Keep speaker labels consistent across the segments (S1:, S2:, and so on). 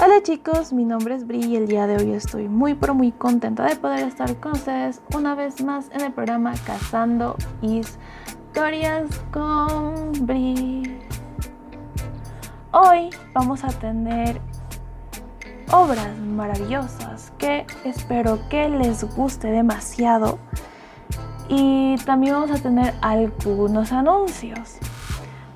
S1: Hola chicos, mi nombre es Bri y el día de hoy estoy muy pero muy contenta de poder estar con ustedes una vez más en el programa Cazando Historias con Bri. Hoy vamos a tener obras maravillosas que espero que les guste demasiado y también vamos a tener algunos anuncios.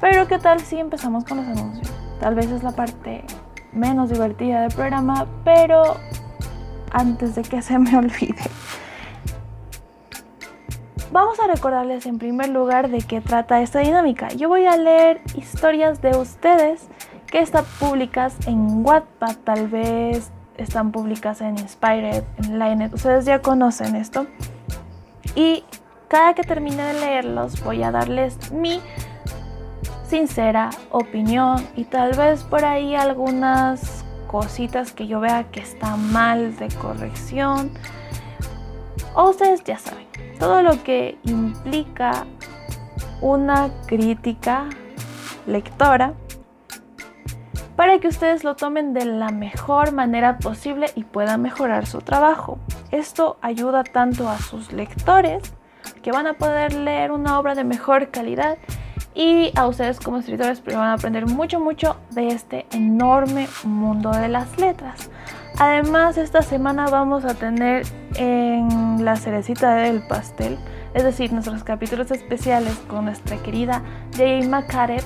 S1: Pero ¿qué tal si empezamos con los anuncios? Tal vez es la parte menos divertida del programa, pero antes de que se me olvide. Vamos a recordarles en primer lugar de qué trata esta dinámica. Yo voy a leer historias de ustedes que están públicas en Wattpad, tal vez están públicas en Inspired, en Linet. Ustedes ya conocen esto. Y cada que termine de leerlos voy a darles mi sincera opinión y tal vez por ahí algunas cositas que yo vea que están mal de corrección. O ustedes ya saben, todo lo que implica una crítica lectora para que ustedes lo tomen de la mejor manera posible y puedan mejorar su trabajo. Esto ayuda tanto a sus lectores que van a poder leer una obra de mejor calidad y a ustedes como escritores porque van a aprender mucho mucho de este enorme mundo de las letras. Además esta semana vamos a tener en la cerecita del pastel, es decir, nuestros capítulos especiales con nuestra querida Jay McCarter,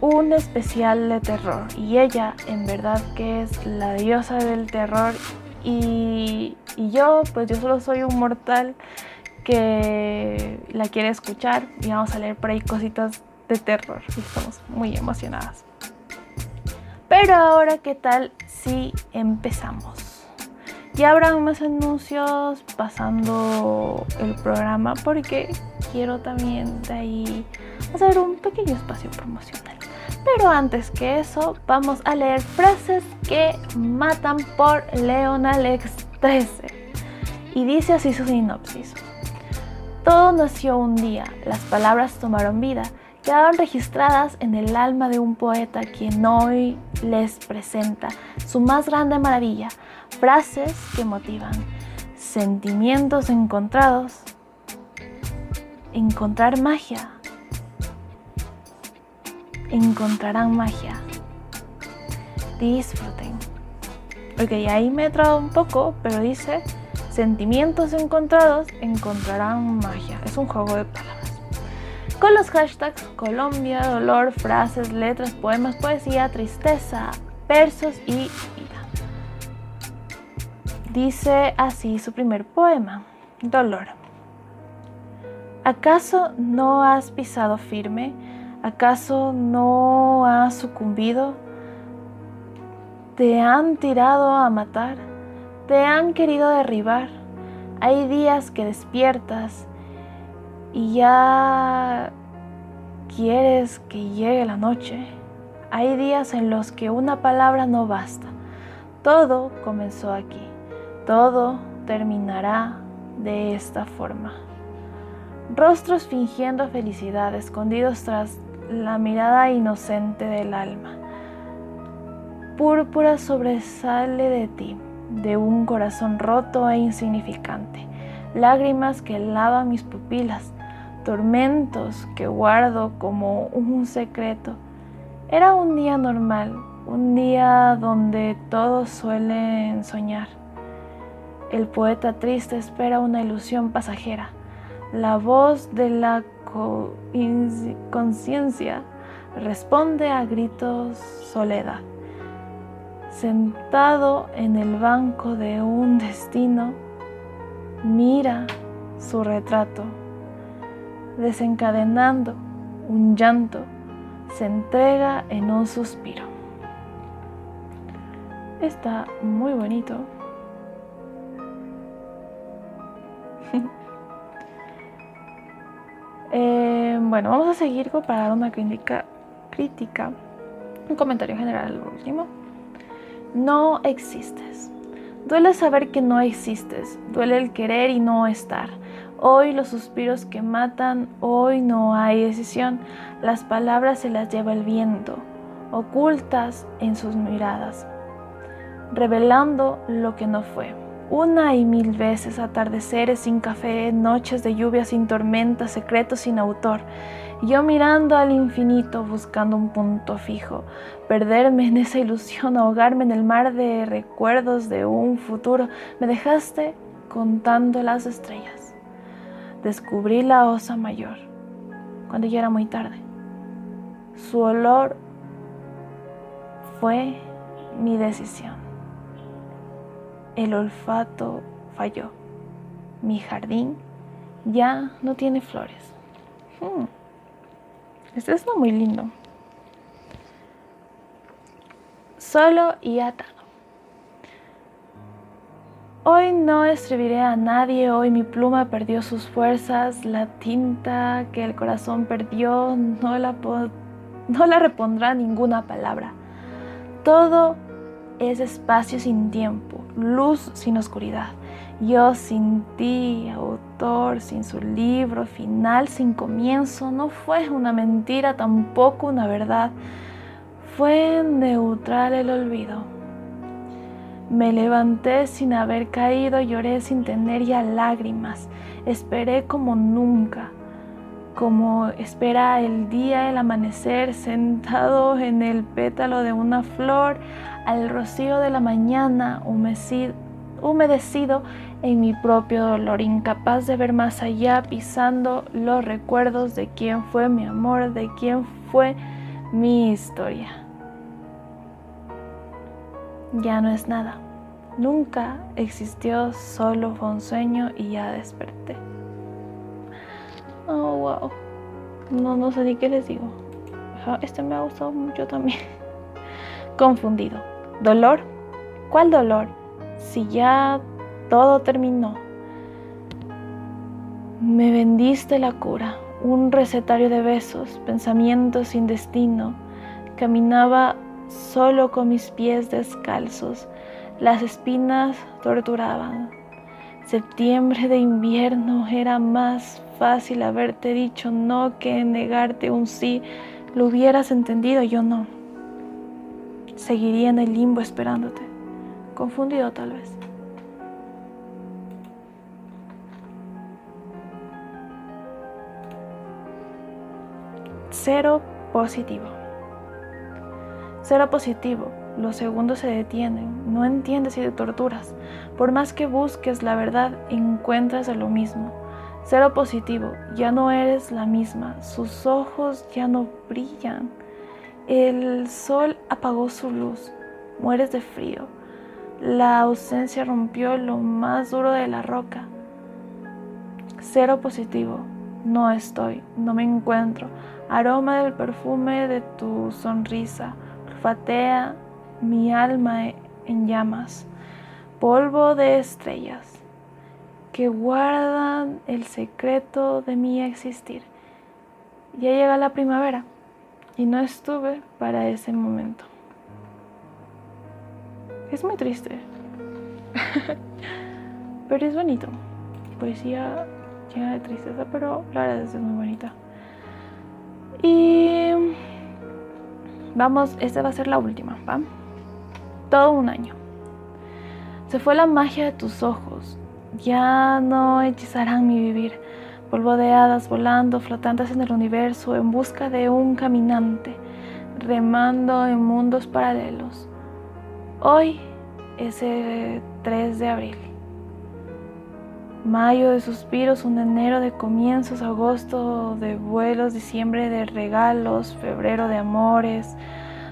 S1: un especial de terror. Y ella en verdad que es la diosa del terror. Y, y yo pues yo solo soy un mortal que la quiere escuchar y vamos a leer por ahí cositas de terror estamos muy emocionadas. Pero ahora, ¿qué tal si empezamos? Ya habrá más anuncios pasando el programa porque quiero también de ahí hacer un pequeño espacio promocional. Pero antes que eso, vamos a leer frases que matan por Leon Alex 13. Y dice así su sinopsis. Todo nació un día, las palabras tomaron vida, quedaron registradas en el alma de un poeta quien hoy les presenta su más grande maravilla, frases que motivan, sentimientos encontrados, encontrar magia, encontrarán magia. Disfruten. Ok, ahí me he trabado un poco, pero dice sentimientos encontrados encontrarán magia. Es un juego de palabras. Con los hashtags Colombia, dolor, frases, letras, poemas, poesía, tristeza, versos y vida. Dice así su primer poema, Dolor. ¿Acaso no has pisado firme? ¿Acaso no has sucumbido? ¿Te han tirado a matar? Te han querido derribar. Hay días que despiertas y ya quieres que llegue la noche. Hay días en los que una palabra no basta. Todo comenzó aquí. Todo terminará de esta forma. Rostros fingiendo felicidad, escondidos tras la mirada inocente del alma. Púrpura sobresale de ti de un corazón roto e insignificante, lágrimas que lavan mis pupilas, tormentos que guardo como un secreto. Era un día normal, un día donde todos suelen soñar. El poeta triste espera una ilusión pasajera. La voz de la conciencia responde a gritos soledad sentado en el banco de un destino, mira su retrato, desencadenando un llanto, se entrega en un suspiro. Está muy bonito. Eh, bueno, vamos a seguir dar una crítica, crítica, un comentario general al último. No existes. Duele saber que no existes, duele el querer y no estar. Hoy los suspiros que matan, hoy no hay decisión, las palabras se las lleva el viento. ocultas en sus miradas, revelando lo que no fue. Una y mil veces atardeceres sin café, noches de lluvia sin tormenta, secretos sin autor. Yo mirando al infinito buscando un punto fijo, perderme en esa ilusión, ahogarme en el mar de recuerdos de un futuro. Me dejaste contando las estrellas. Descubrí la osa mayor cuando ya era muy tarde. Su olor fue mi decisión. El olfato falló. Mi jardín ya no tiene flores. Hmm. Este es muy lindo. Solo y atado. Hoy no escribiré a nadie, hoy mi pluma perdió sus fuerzas, la tinta que el corazón perdió no la, no la repondrá ninguna palabra. Todo es espacio sin tiempo, luz sin oscuridad. Yo sin ti, autor, sin su libro, final sin comienzo, no fue una mentira, tampoco una verdad. Fue neutral el olvido. Me levanté sin haber caído, lloré sin tener ya lágrimas, esperé como nunca, como espera el día, el amanecer, sentado en el pétalo de una flor, al rocío de la mañana, humedecido en mi propio dolor, incapaz de ver más allá, pisando los recuerdos de quién fue mi amor, de quién fue mi historia. Ya no es nada. Nunca existió, solo fue un sueño y ya desperté. Oh, wow. No, no sé ni qué les digo. Este me ha gustado mucho también. Confundido. ¿Dolor? ¿Cuál dolor? Si ya todo terminó. Me vendiste la cura, un recetario de besos, pensamientos sin destino. Caminaba solo con mis pies descalzos. Las espinas torturaban. Septiembre de invierno era más fácil haberte dicho no que negarte un sí. Lo hubieras entendido, yo no seguiría en el limbo esperándote, confundido tal vez. Cero positivo. Cero positivo. Los segundos se detienen. No entiendes si te torturas. Por más que busques la verdad, encuentras lo mismo. Cero positivo. Ya no eres la misma. Sus ojos ya no brillan. El sol apagó su luz, mueres de frío. La ausencia rompió lo más duro de la roca. Cero positivo, no estoy, no me encuentro. Aroma del perfume de tu sonrisa, olfatea mi alma en llamas. Polvo de estrellas que guardan el secreto de mi existir. Ya llega la primavera y no estuve para ese momento. Es muy triste, pero es bonito. Poesía llena de tristeza, pero la verdad es muy bonita. Y vamos, esta va a ser la última, ¿va? Todo un año. Se fue la magia de tus ojos, ya no hechizarán mi vivir polvo de hadas volando, flotantes en el universo, en busca de un caminante, remando en mundos paralelos. Hoy es el 3 de abril. Mayo de suspiros, un enero de comienzos, agosto de vuelos, diciembre de regalos, febrero de amores,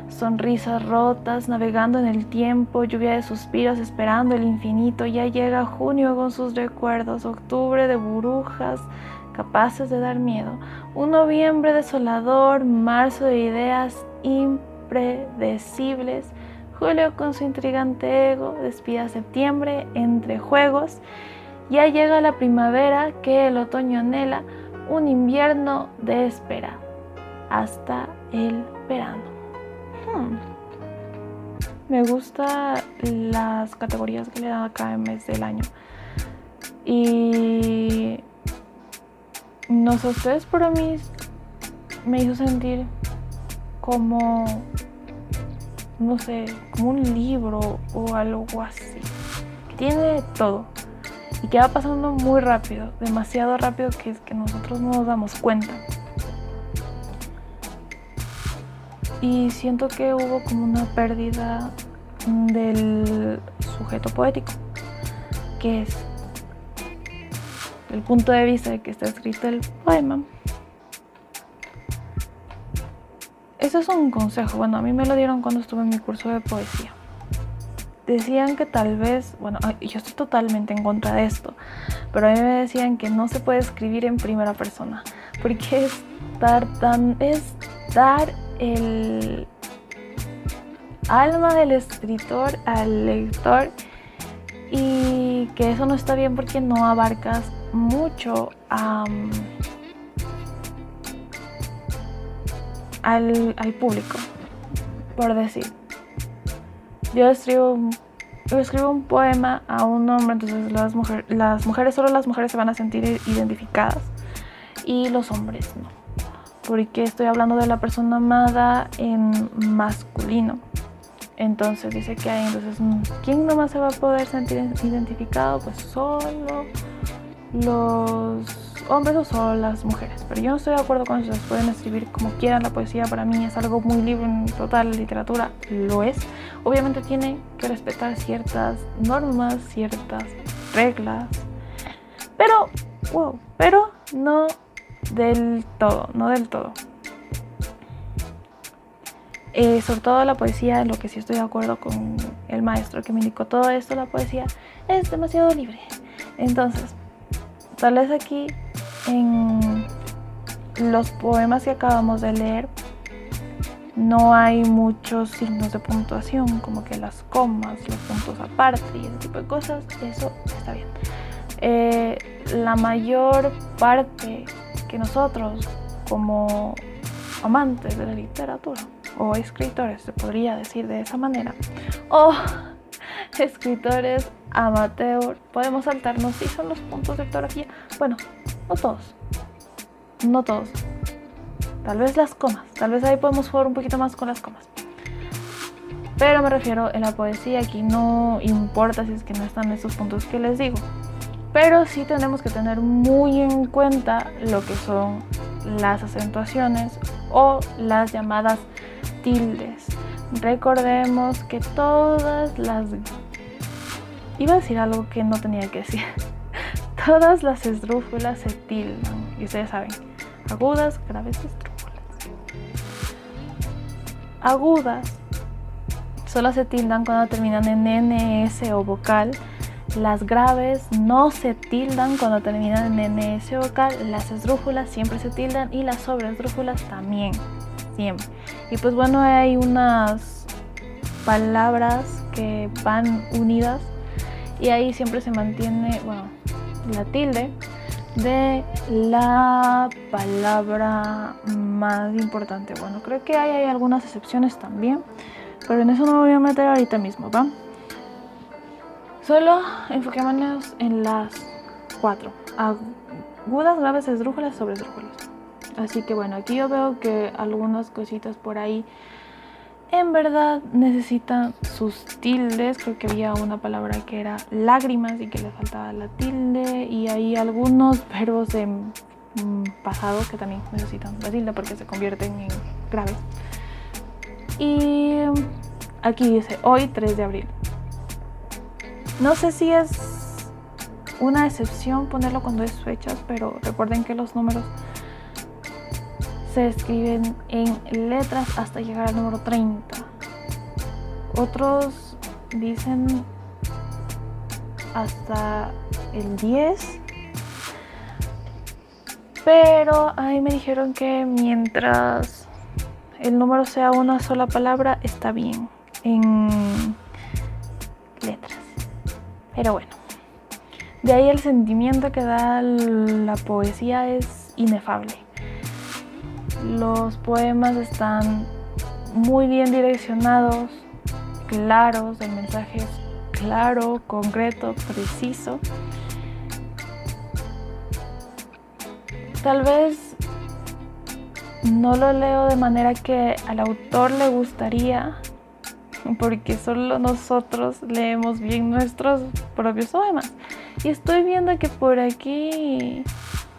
S1: sonrisas rotas, navegando en el tiempo, lluvia de suspiros, esperando el infinito. Ya llega junio con sus recuerdos, octubre de burbujas capaces de dar miedo, un noviembre desolador, marzo de ideas impredecibles, julio con su intrigante ego, despida septiembre entre juegos. Ya llega la primavera que el otoño anhela, un invierno de espera, hasta el verano. Hmm. Me gustan las categorías que le dan a cada mes del año. Y no sé ustedes, pero a mí me hizo sentir como no sé, como un libro o algo así. Tiene todo. Y que va pasando muy rápido, demasiado rápido que es que nosotros no nos damos cuenta. Y siento que hubo como una pérdida del sujeto poético, que es el punto de vista de que está escrito el poema. Eso es un consejo, bueno, a mí me lo dieron cuando estuve en mi curso de poesía. Decían que tal vez, bueno, yo estoy totalmente en contra de esto, pero a mí me decían que no se puede escribir en primera persona, porque es dar tan, es dar el alma del escritor al lector y que eso no está bien porque no abarcas mucho al, público, por decir. Yo escribo, yo escribo un poema a un hombre, entonces las, las mujeres, solo las mujeres se van a sentir identificadas y los hombres no. Porque estoy hablando de la persona amada en masculino. Entonces dice que hay, entonces, ¿quién nomás se va a poder sentir identificado? Pues solo los hombres o solo las mujeres. Pero yo no estoy de acuerdo con eso, pueden escribir como quieran, la poesía para mí es algo muy libre en total, literatura lo es. Obviamente tiene que respetar ciertas normas, ciertas reglas, pero, wow, pero no del todo, no del todo. Eh, sobre todo la poesía, lo que sí estoy de acuerdo con el maestro que me indicó todo esto, la poesía es demasiado libre. Entonces, tal vez aquí en los poemas que acabamos de leer no hay muchos signos de puntuación, como que las comas, los puntos aparte y ese tipo de cosas, eso está bien. Eh, la mayor parte que nosotros como amantes de la literatura o escritores, se podría decir de esa manera, o escritores amateur, podemos saltarnos si son los puntos de ortografía. Bueno, no todos, no todos. Tal vez las comas, tal vez ahí podemos jugar un poquito más con las comas. Pero me refiero en la poesía, aquí no importa si es que no están esos puntos que les digo. Pero sí tenemos que tener muy en cuenta lo que son las acentuaciones o las llamadas tildes. Recordemos que todas las... Iba a decir algo que no tenía que decir. Todas las esdrújulas se tildan. Y ustedes saben, agudas, graves, esdrújulas. Agudas solo se tildan cuando terminan en NS o vocal. Las graves no se tildan cuando terminan en o vocal. Las esdrújulas siempre se tildan y las sobreesdrújulas también siempre. Y pues bueno, hay unas palabras que van unidas y ahí siempre se mantiene, bueno, la tilde de la palabra más importante. Bueno, creo que hay, hay algunas excepciones también, pero en eso no me voy a meter ahorita mismo, ¿va? Solo enfoquémonos en las cuatro. Agudas, graves, esdrújulas, sobre esdrújulas. Así que bueno, aquí yo veo que algunas cositas por ahí en verdad necesitan sus tildes. Creo que había una palabra que era lágrimas y que le faltaba la tilde. Y hay algunos verbos en pasado que también necesitan la tilde porque se convierten en graves. Y aquí dice hoy 3 de abril. No sé si es una excepción ponerlo cuando es fechas, pero recuerden que los números se escriben en letras hasta llegar al número 30. Otros dicen hasta el 10. Pero ahí me dijeron que mientras el número sea una sola palabra, está bien en. Pero bueno, de ahí el sentimiento que da la poesía es inefable. Los poemas están muy bien direccionados, claros, el mensaje es claro, concreto, preciso. Tal vez no lo leo de manera que al autor le gustaría, porque solo nosotros leemos bien nuestros propios poemas. Y estoy viendo que por aquí,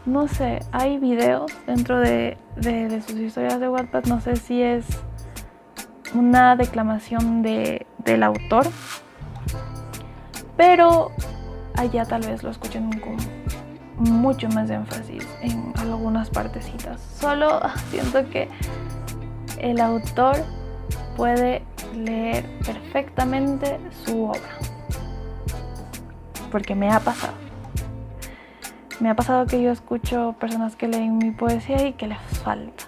S1: no sé, hay videos dentro de, de, sus historias de Wattpad, no sé si es una declamación de, del autor, pero allá tal vez lo escuchen con mucho más énfasis en algunas partecitas. Solo siento que el autor puede leer perfectamente su obra. Porque me ha pasado. Me ha pasado que yo escucho personas que leen mi poesía y que les falta.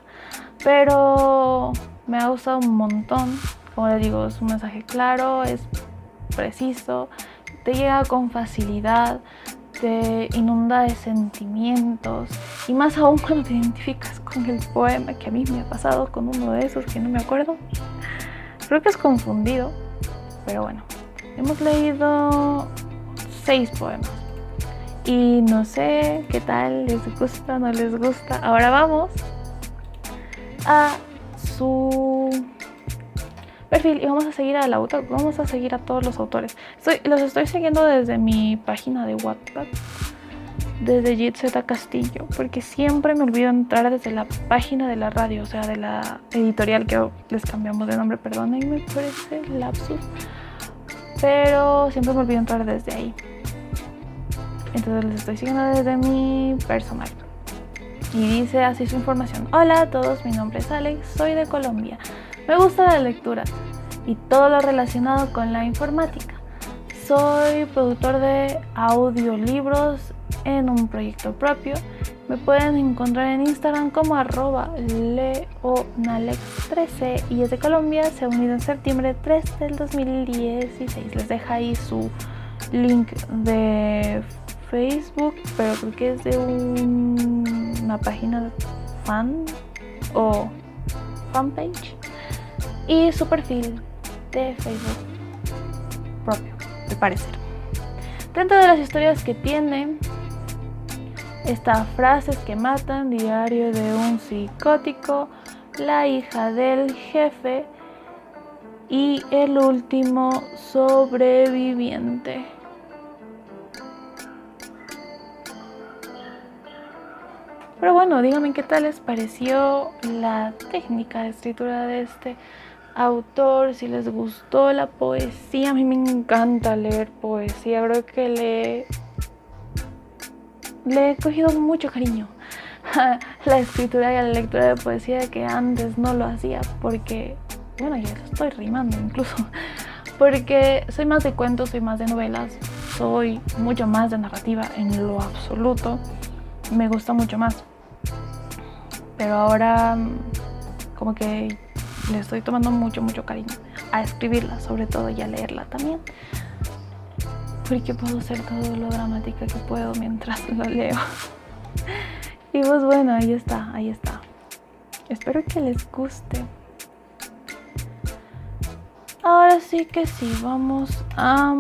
S1: Pero me ha gustado un montón. Como les digo, es un mensaje claro, es preciso, te llega con facilidad, te inunda de sentimientos y más aún cuando te identificas con el poema que a mí me ha pasado con uno de esos que no me acuerdo. Creo que es confundido, pero bueno, hemos leído seis poemas y no sé qué tal, les gusta, no les gusta. Ahora vamos a su perfil y vamos a seguir al autor, vamos a seguir a todos los autores. los estoy siguiendo desde mi página de WhatsApp, desde Jitz Castillo, porque siempre me olvido entrar desde la página de la radio, o sea, de la editorial que les cambiamos de nombre, perdónenme por ese lapsus, pero siempre me olvido entrar desde ahí. Entonces les estoy siguiendo desde mi personal. Y dice así su información. Hola a todos, mi nombre es Alex, soy de Colombia. Me gusta la lectura y todo lo relacionado con la informática. Soy productor de audiolibros en un proyecto propio. Me pueden encontrar en Instagram como arroba leonalex13 y es de Colombia. Se ha unido en septiembre 3 del 2016. Les deja ahí su link de Facebook, pero creo que es de una página fan o fanpage y su perfil de Facebook propio, al parecer. Dentro de las historias que tiene está Frases que matan, Diario de un psicótico, La hija del jefe y el último sobreviviente. Pero bueno, díganme qué tal les pareció la técnica de escritura de este autor, si les gustó la poesía. A mí me encanta leer poesía, creo que le, le he cogido mucho cariño a la escritura y a la lectura de poesía que antes no lo hacía porque, bueno, ya lo estoy rimando incluso, porque soy más de cuentos, soy más de novelas, soy mucho más de narrativa en lo absoluto, me gusta mucho más. Pero ahora como que le estoy tomando mucho, mucho cariño a escribirla, sobre todo y a leerla también. Porque puedo ser todo lo dramática que puedo mientras lo leo. Y pues bueno, ahí está, ahí está. Espero que les guste. Ahora sí que sí, vamos a,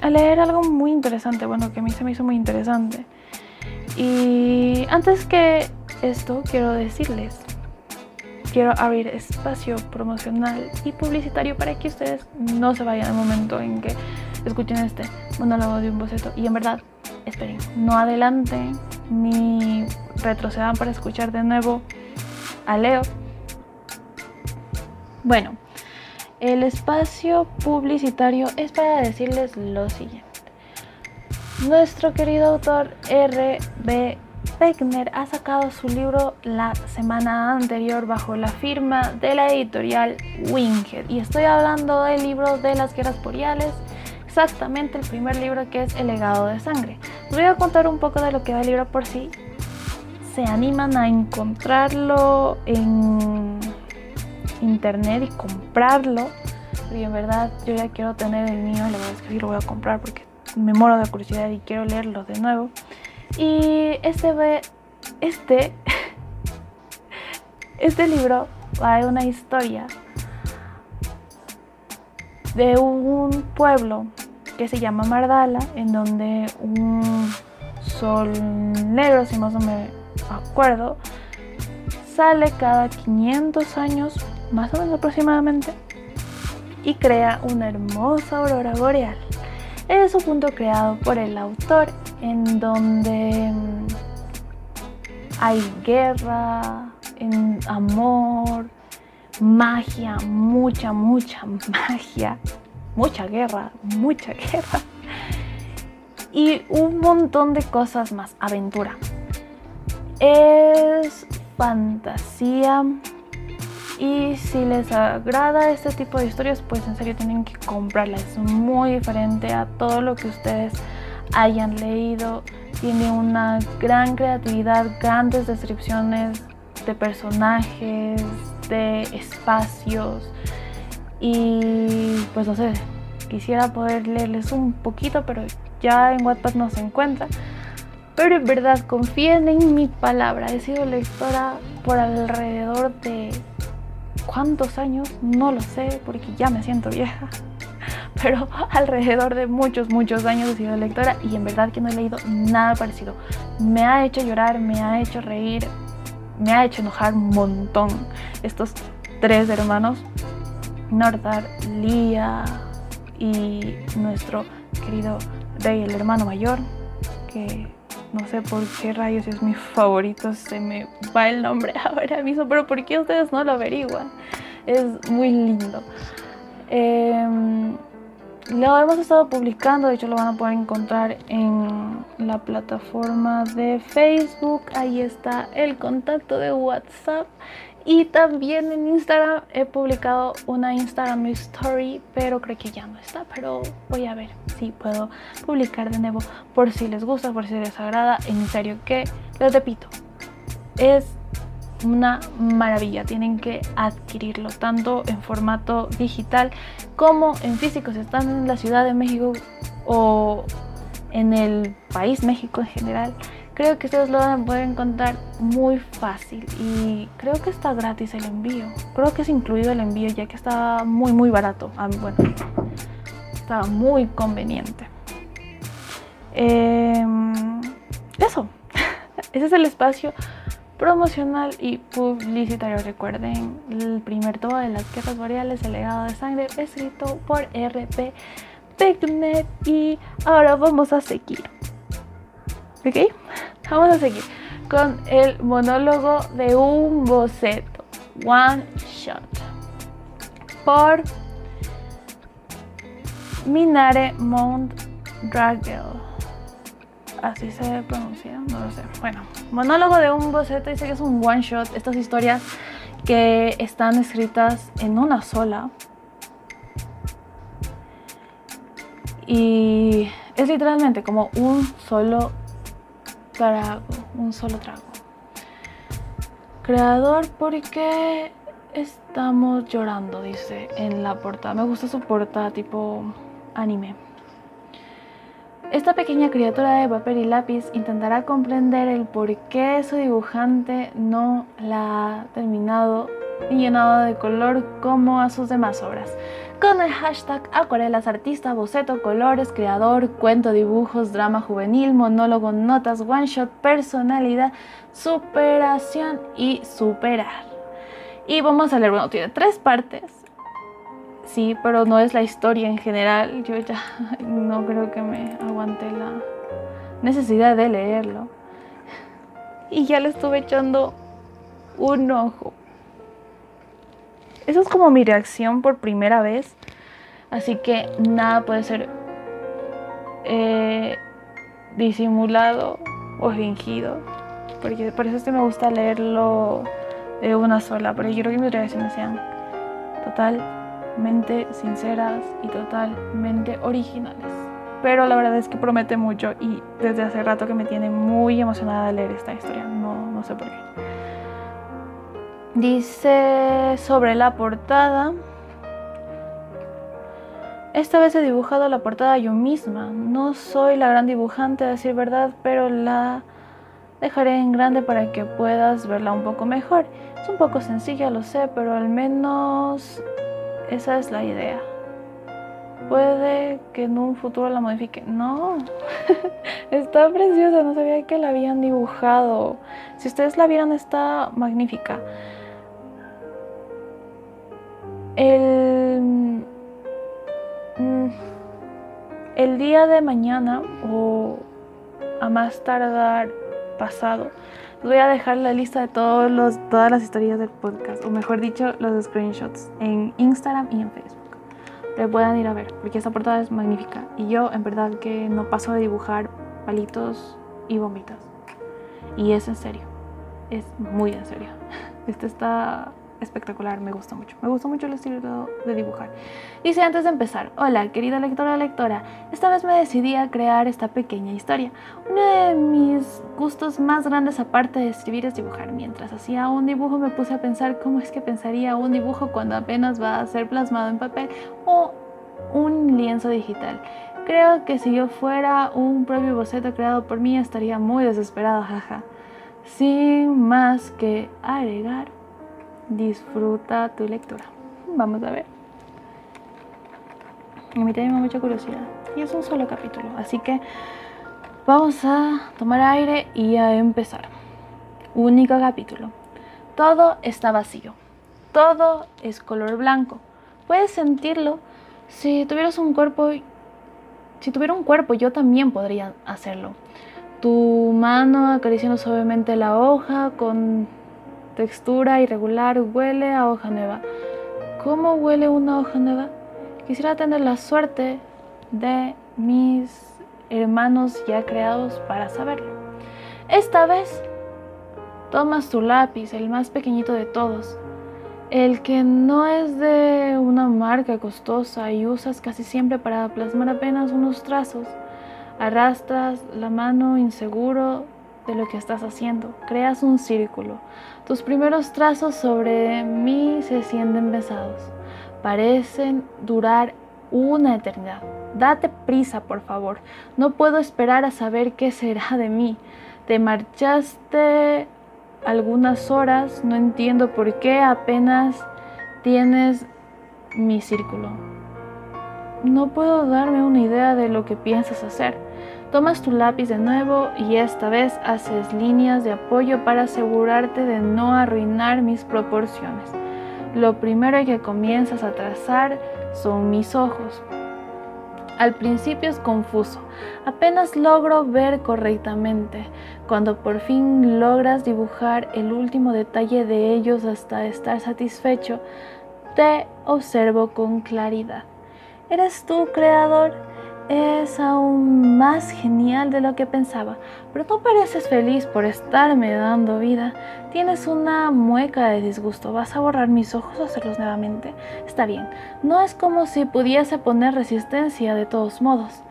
S1: a leer algo muy interesante. Bueno, que a mí se me hizo muy interesante. Y antes que esto quiero decirles, quiero abrir espacio promocional y publicitario para que ustedes no se vayan al momento en que escuchen este monólogo de un boceto y en verdad esperen, no adelanten ni retrocedan para escuchar de nuevo a Leo. Bueno, el espacio publicitario es para decirles lo siguiente. Nuestro querido autor R.B. Beckner ha sacado su libro la semana anterior bajo la firma de la editorial Winghead. Y estoy hablando del libro de las guerras boreales, exactamente el primer libro que es El legado de sangre. Les voy a contar un poco de lo que va el libro por si se animan a encontrarlo en internet y comprarlo. Y en verdad yo ya quiero tener el mío la verdad es que sí lo voy a comprar porque me muero de curiosidad y quiero leerlo de nuevo. Y este, este, este libro va de una historia de un pueblo que se llama Mardala, en donde un sol negro, si más no me acuerdo, sale cada 500 años, más o menos aproximadamente, y crea una hermosa aurora boreal. Es un punto creado por el autor en donde mm, hay guerra, amor, magia, mucha, mucha magia, mucha guerra, mucha guerra y un montón de cosas más, aventura. Es fantasía y si les agrada este tipo de historias, pues en serio tienen que comprarla. Es muy diferente a todo lo que ustedes hayan leído. Tiene una gran creatividad, grandes descripciones de personajes, de espacios. Y pues no sé, quisiera poder leerles un poquito, pero ya en Wattpad no se encuentra. Pero en verdad confíen en mi palabra. He sido lectora por alrededor de cuántos años, no lo sé, porque ya me siento vieja. Pero alrededor de muchos, muchos años he sido lectora y en verdad que no he leído nada parecido. Me ha hecho llorar, me ha hecho reír, me ha hecho enojar un montón. Estos tres hermanos, Nordar, Lía y nuestro querido Rey, el hermano mayor, que no sé por qué rayos es mi favorito, se me va el nombre ahora mismo, pero ¿por qué ustedes no lo averiguan? Es muy lindo. Em, lo hemos estado publicando, de hecho lo van a poder encontrar en la plataforma de Facebook, ahí está el contacto de WhatsApp y también en Instagram he publicado una Instagram Story, pero creo que ya no está. Pero voy a ver si puedo publicar de nuevo por si les gusta, por si les agrada. En serio que, les repito, es una maravilla. Tienen que adquirirlo tanto en formato digital como en físico. Si están en la Ciudad de México o en el país México en general creo que ustedes lo van a poder encontrar muy fácil y creo que está gratis el envío. Creo que es incluido el envío ya que está muy muy barato. Ah, bueno, está muy conveniente. Em, eso, ese es el espacio promocional y publicitario. Recuerden, el primer tomo de las guerras boreales, el legado de sangre, escrito por RP y ahora vamos a seguir. ¿Ok? Vamos a seguir con el monólogo de un boceto. One Shot. Por Minare Mount Dragel. Así se pronuncia, no lo sé. Bueno, monólogo de un boceto dice que es un one shot. Estas historias que están escritas en una sola. Y es literalmente como un solo un solo trago. Creador, ¿por qué estamos llorando? Dice en la portada. Me gusta su portada tipo anime. Esta pequeña criatura de papel y lápiz intentará comprender el por qué su dibujante no la ha terminado y llenado de color como a sus demás obras con el hashtag acuarelas artista, boceto, colores, creador, cuento, dibujos, drama juvenil, monólogo, notas, one shot, personalidad, superación y superar. Y vamos a leer, bueno, tiene tres partes. Sí, pero no es la historia en general. Yo ya no creo que me aguante la necesidad de leerlo. Y ya le estuve echando un ojo. Esa es como mi reacción por primera vez. Así que nada puede ser eh, disimulado o fingido. Porque por eso es que me gusta leerlo de una sola. Porque quiero que mis reacciones sean totalmente sinceras y totalmente originales. Pero la verdad es que promete mucho y desde hace rato que me tiene muy emocionada leer esta historia. No, no sé por qué. Dice sobre la portada. Esta vez he dibujado la portada yo misma. No soy la gran dibujante, a decir verdad, pero la dejaré en grande para que puedas verla un poco mejor. Es un poco sencilla, lo sé, pero al menos esa es la idea. puede que en un futuro la modifique. No, está preciosa, no sabía que la habían dibujado. Si ustedes la vieron, está magnífica. El, mm, el día de mañana o a más tardar pasado, voy a dejar la lista de todos los, todas las historias del podcast, o mejor dicho, los screenshots en Instagram y en Facebook le puedan ir a ver, porque esta portada es magnífica. Y yo, en verdad, que no paso de dibujar palitos y bombitas. Y es en serio, es muy en serio. Este está espectacular, me gusta mucho. Me gusta mucho el estilo de dibujar. Dice antes de empezar, hola querida lectora lectora, esta vez me decidí a crear esta pequeña historia. Uno de mis gustos más grandes aparte de escribir es dibujar. Mientras hacía un dibujo me puse a pensar cómo es que pensaría un dibujo cuando apenas va a ser plasmado en papel o un lienzo digital. Creo que si yo fuera un propio boceto creado por mí estaría muy desesperado, jaja. Sin más que agregar, disfruta tu lectura. Vamos a ver. A mí también me mucha curiosidad. Y es un solo capítulo, así que vamos a tomar aire y a empezar. Único capítulo. Todo está vacío. Todo es color blanco. Puedes sentirlo. Si tuvieras un cuerpo, si tuviera un cuerpo, yo también podría hacerlo. Tu mano acariciando suavemente la hoja con textura irregular, huele a hoja nueva. ¿Cómo huele una hoja nueva? Quisiera tener la suerte de mis hermanos ya creados para saberlo. Esta vez tomas tu lápiz, el más pequeñito de todos, el que no es de una marca costosa y usas casi siempre para plasmar apenas unos trazos. Arrastras la mano inseguro de lo que estás haciendo. Creas un círculo. Tus primeros trazos sobre mí se sienten pesados. Parecen durar una eternidad. Date prisa, por favor. No puedo esperar a saber qué será de mí. Te marchaste algunas horas, no entiendo por qué apenas tienes mi círculo. No puedo darme una idea de lo que piensas hacer. Tomas tu lápiz de nuevo y esta vez haces líneas de apoyo para asegurarte de no arruinar mis proporciones. Lo primero que comienzas a trazar son mis ojos. Al principio es confuso, apenas logro ver correctamente. Cuando por fin logras dibujar el último detalle de ellos hasta estar satisfecho, te observo con claridad. ¿Eres tú, creador? Es aún más genial de lo que pensaba, pero no pareces feliz por estarme dando vida. Tienes una mueca de disgusto. ¿Vas a borrar mis ojos o hacerlos nuevamente? Está bien, no es como si pudiese poner resistencia de todos modos.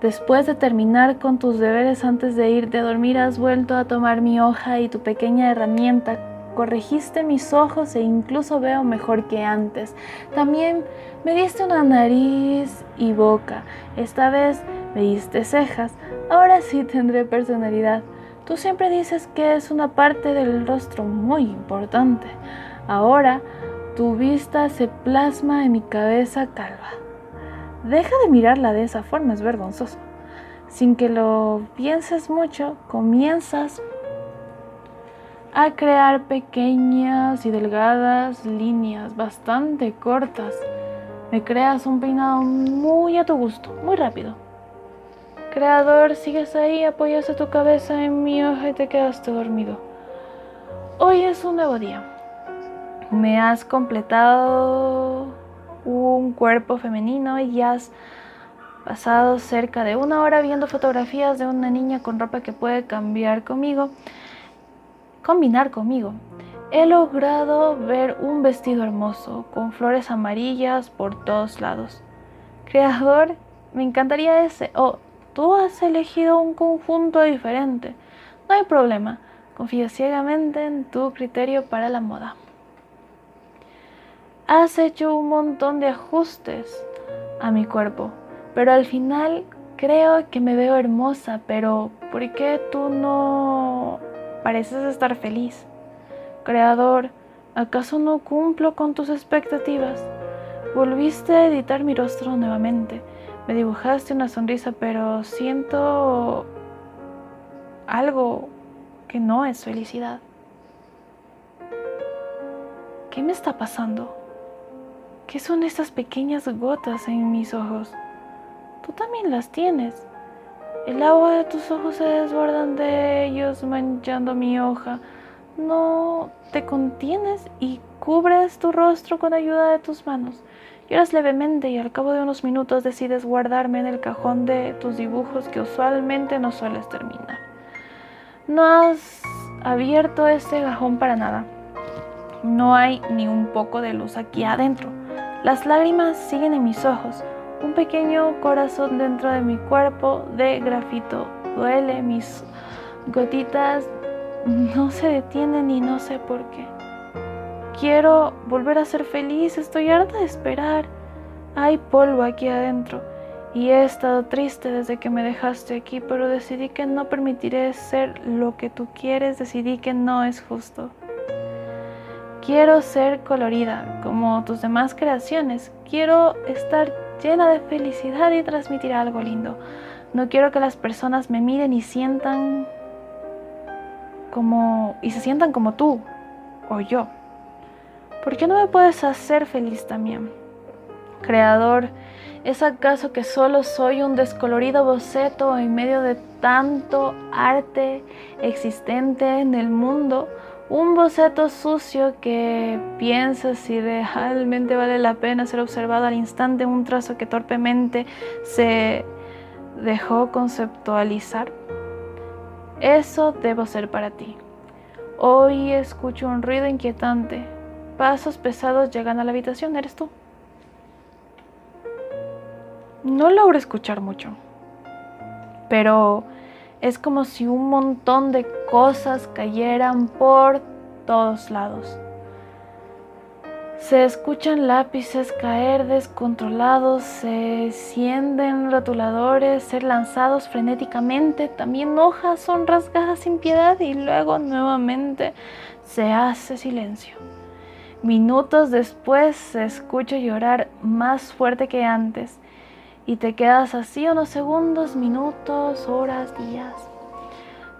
S1: Después de terminar con tus deberes antes de irte a dormir, has vuelto a tomar mi hoja y tu pequeña herramienta corregiste mis ojos e incluso veo mejor que antes. También me diste una nariz y boca. Esta vez me diste cejas. Ahora sí tendré personalidad. Tú siempre dices que es una parte del rostro muy importante. Ahora tu vista se plasma en mi cabeza calva. Deja de mirarla de esa forma, es vergonzoso. Sin que lo pienses mucho, comienzas a crear pequeñas y delgadas líneas bastante cortas. Me creas un peinado muy a tu gusto, muy rápido. Creador, sigues ahí, apoyas tu cabeza en mi hoja y te quedaste dormido. Hoy es un nuevo día. Me has completado un cuerpo femenino y has pasado cerca de una hora viendo fotografías de una niña con ropa que puede cambiar conmigo combinar conmigo. He logrado ver un vestido hermoso con flores amarillas por todos lados. Creador, me encantaría ese. Oh, tú has elegido un conjunto diferente. No hay problema. Confío ciegamente en tu criterio para la moda. Has hecho un montón de ajustes a mi cuerpo, pero al final creo que me veo hermosa, pero ¿por qué tú no Pareces estar feliz. Creador, ¿acaso no cumplo con tus expectativas? Volviste a editar mi rostro nuevamente. Me dibujaste una sonrisa, pero siento algo que no es felicidad. ¿Qué me está pasando? ¿Qué son estas pequeñas gotas en mis ojos? Tú también las tienes. El agua de tus ojos se desbordan de ellos manchando mi hoja. No te contienes y cubres tu rostro con ayuda de tus manos. Lloras levemente y al cabo de unos minutos decides guardarme en el cajón de tus dibujos que usualmente no sueles terminar. No has abierto este cajón para nada. No hay ni un poco de luz aquí adentro. Las lágrimas siguen en mis ojos. Un pequeño corazón dentro de mi cuerpo de grafito duele. Mis gotitas no se detienen y no sé por qué. Quiero volver a ser feliz. Estoy harta de esperar. Hay polvo aquí adentro. Y he estado triste desde que me dejaste aquí, pero decidí que no permitiré ser lo que tú quieres, decidí que no es justo. Quiero ser colorida como tus demás creaciones. Quiero estar llena de felicidad y transmitir algo lindo. No quiero que las personas me miren y sientan como y se sientan como tú o yo. ¿Por qué no me puedes hacer feliz también? Creador, ¿es acaso que solo soy un descolorido boceto en medio de tanto arte existente en el mundo? Un boceto sucio que piensa si realmente vale la pena ser observado al instante, un trazo que torpemente se dejó conceptualizar. Eso debo ser para ti. Hoy escucho un ruido inquietante. Pasos pesados llegan a la habitación. ¿Eres tú? No logro escuchar mucho. Pero es como si un montón de cosas cayeran por todos lados. Se escuchan lápices caer descontrolados, se sienten rotuladores ser lanzados frenéticamente, también hojas son rasgadas sin piedad y luego nuevamente se hace silencio. Minutos después se escucha llorar más fuerte que antes y te quedas así unos segundos, minutos, horas, días.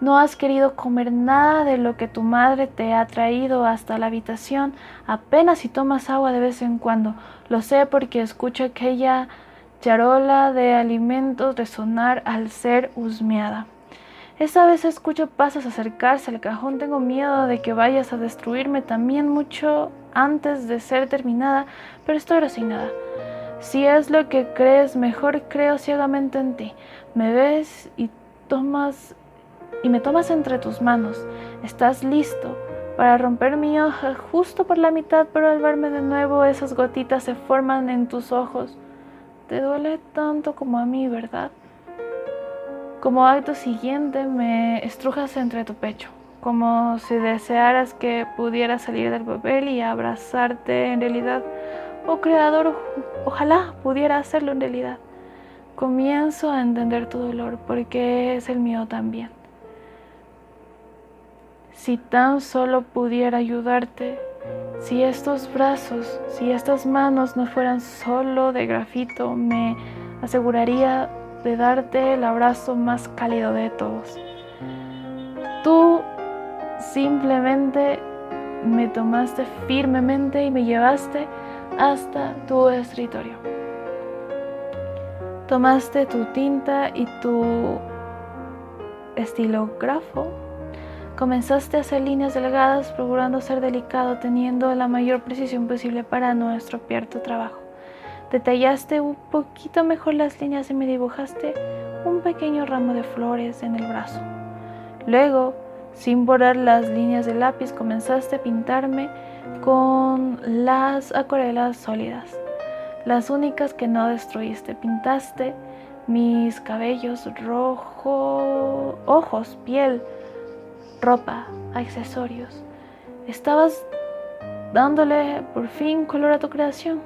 S1: No has querido comer nada de lo que tu madre te ha traído hasta la habitación, apenas si tomas agua de vez en cuando. Lo sé porque escucho aquella charola de alimentos resonar al ser husmeada. Esta vez escucho pasos acercarse al cajón. Tengo miedo de que vayas a destruirme también mucho antes de ser terminada, pero estoy resignada. Si es lo que crees, mejor creo ciegamente en ti. Me ves y tomas y me tomas entre tus manos. Estás listo para romper mi hoja justo por la mitad, pero al verme de nuevo esas gotitas se forman en tus ojos. Te duele tanto como a mí, ¿verdad? Como acto siguiente me estrujas entre tu pecho, como si desearas que pudiera salir del papel y abrazarte en realidad Oh Creador, ojalá pudiera hacerlo en realidad. Comienzo a entender tu dolor porque es el mío también. Si tan solo pudiera ayudarte, si estos brazos, si estas manos no fueran solo de grafito, me aseguraría de darte el abrazo más cálido de todos. Tú simplemente me tomaste firmemente y me llevaste hasta tu escritorio. Tomaste tu tinta y tu estilógrafo. Comenzaste a hacer líneas delgadas, procurando ser delicado, teniendo la mayor precisión posible para no estropear tu trabajo. Detallaste un poquito mejor las líneas y me dibujaste un pequeño ramo de flores en el brazo. Luego, sin borrar las líneas de lápiz, comenzaste a pintarme con las acuarelas sólidas, las únicas que no destruiste. Pintaste mis cabellos rojo, ojos, piel, ropa, accesorios. Estabas dándole por fin color a tu creación.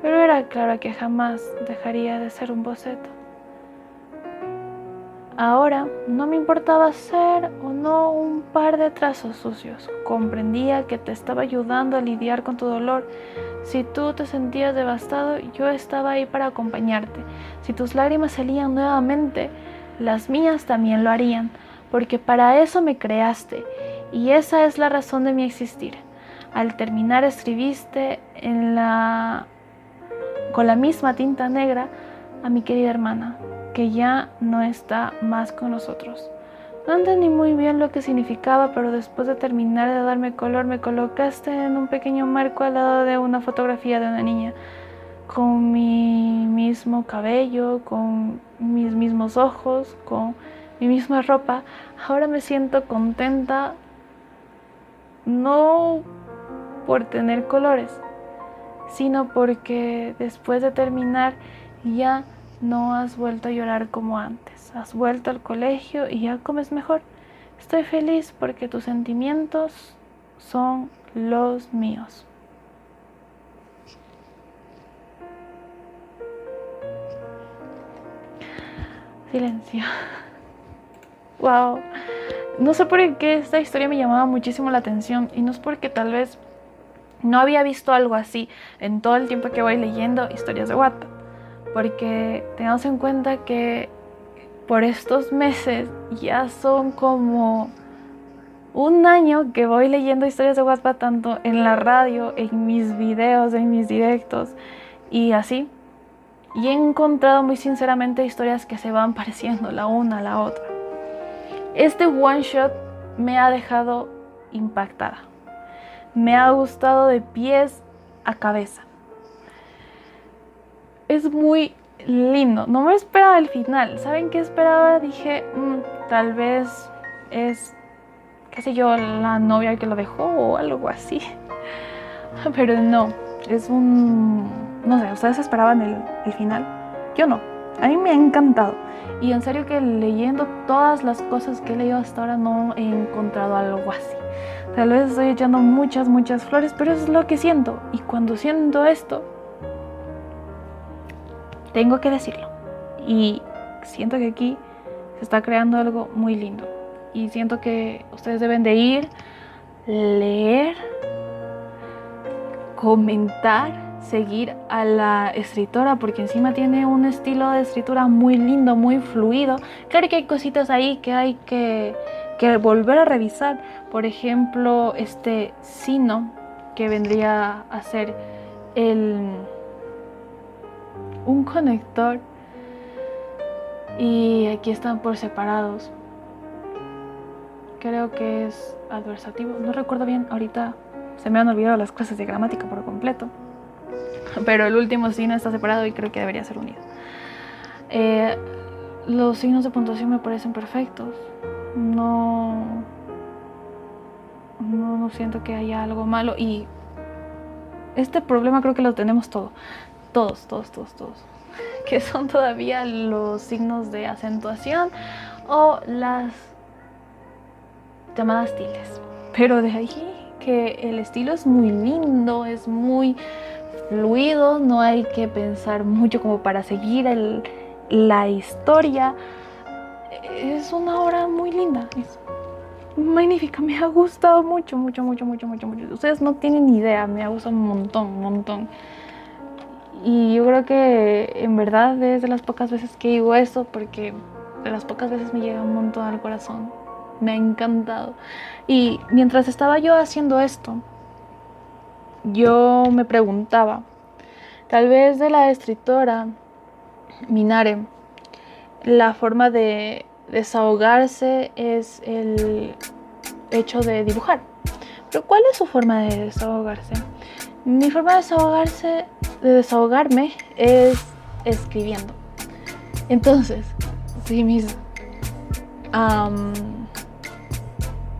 S1: Pero era claro que jamás dejaría de ser un boceto. Ahora no me importaba hacer o no un par de trazos sucios. Comprendía que te estaba ayudando a lidiar con tu dolor. Si tú te sentías devastado, yo estaba ahí para acompañarte. Si tus lágrimas salían nuevamente, las mías también lo harían, porque para eso me creaste y esa es la razón de mi existir. Al terminar escribiste con la misma tinta negra a mi querida hermana, que ya no está más con nosotros. No entendí muy bien lo que significaba, pero después de terminar de darme color me colocaste en un pequeño marco al lado de una fotografía de una niña, con mi mismo cabello, con mis mismos ojos, con mi misma ropa. Ahora me siento contenta, no por tener colores, sino porque después de terminar ya no has vuelto a llorar como antes. Has vuelto al colegio y ya comes mejor. Estoy feliz porque tus sentimientos son los míos. Silencio. Wow. No sé por qué esta historia me llamaba muchísimo la atención y no es porque tal vez no había visto algo así en todo el tiempo que voy leyendo historias de Wattpad porque tengamos en cuenta que por estos meses ya son como un año que voy leyendo historias de Wattpad tanto en la radio, en mis videos, en mis directos y así. Y he encontrado muy sinceramente historias que se van pareciendo la una a la otra. Este one shot me ha dejado impactada. Me ha gustado de pies a cabeza es muy lindo. No me esperaba el final. ¿Saben qué esperaba? Dije, mm, tal vez es, qué sé yo, la novia que lo dejó o algo así. Pero no, es un... No sé, ¿ustedes esperaban el, el final? Yo no. A mí me ha encantado. Y en serio que leyendo todas las cosas que he leído hasta ahora no he encontrado algo así. Tal vez estoy echando muchas, muchas flores, pero eso es lo que siento. Y cuando siento esto, tengo que decirlo. Y siento que aquí se está creando algo muy lindo. Y siento que ustedes deben de ir, leer, comentar, seguir a la escritora porque encima tiene un estilo de escritura muy lindo, muy fluido. Claro que hay cositas ahí que hay que, que volver a revisar. Por ejemplo, este sino que vendría a ser el un conector y aquí están por separados. Creo que es adversativo. No recuerdo bien, ahorita se me han olvidado las clases de gramática por completo. Pero el último signo está separado y creo que debería ser unido. Eh, los signos de puntuación me parecen perfectos. No, no, no siento que haya algo malo y este problema creo que lo tenemos todo todos, todos, todos, todos, que son todavía los signos de acentuación o las llamadas tildes. Pero de ahí que el estilo es muy lindo, es muy fluido, no hay que pensar mucho como para seguir la historia. Es una obra muy linda, es magnífica, me ha gustado mucho, mucho, mucho, mucho, mucho, mucho. Ustedes no tienen idea, me ha gustado un montón, un montón. Y yo creo que en verdad es de las pocas veces que digo eso porque de las pocas veces me llega un montón al corazón. Me ha encantado. Y mientras estaba yo haciendo esto, yo me preguntaba, tal vez de la escritora Minare, la forma de desahogarse es el hecho de dibujar. Pero ¿cuál es su forma de desahogarse? Mi forma de desahogarse, de desahogarme es escribiendo. Entonces, si mis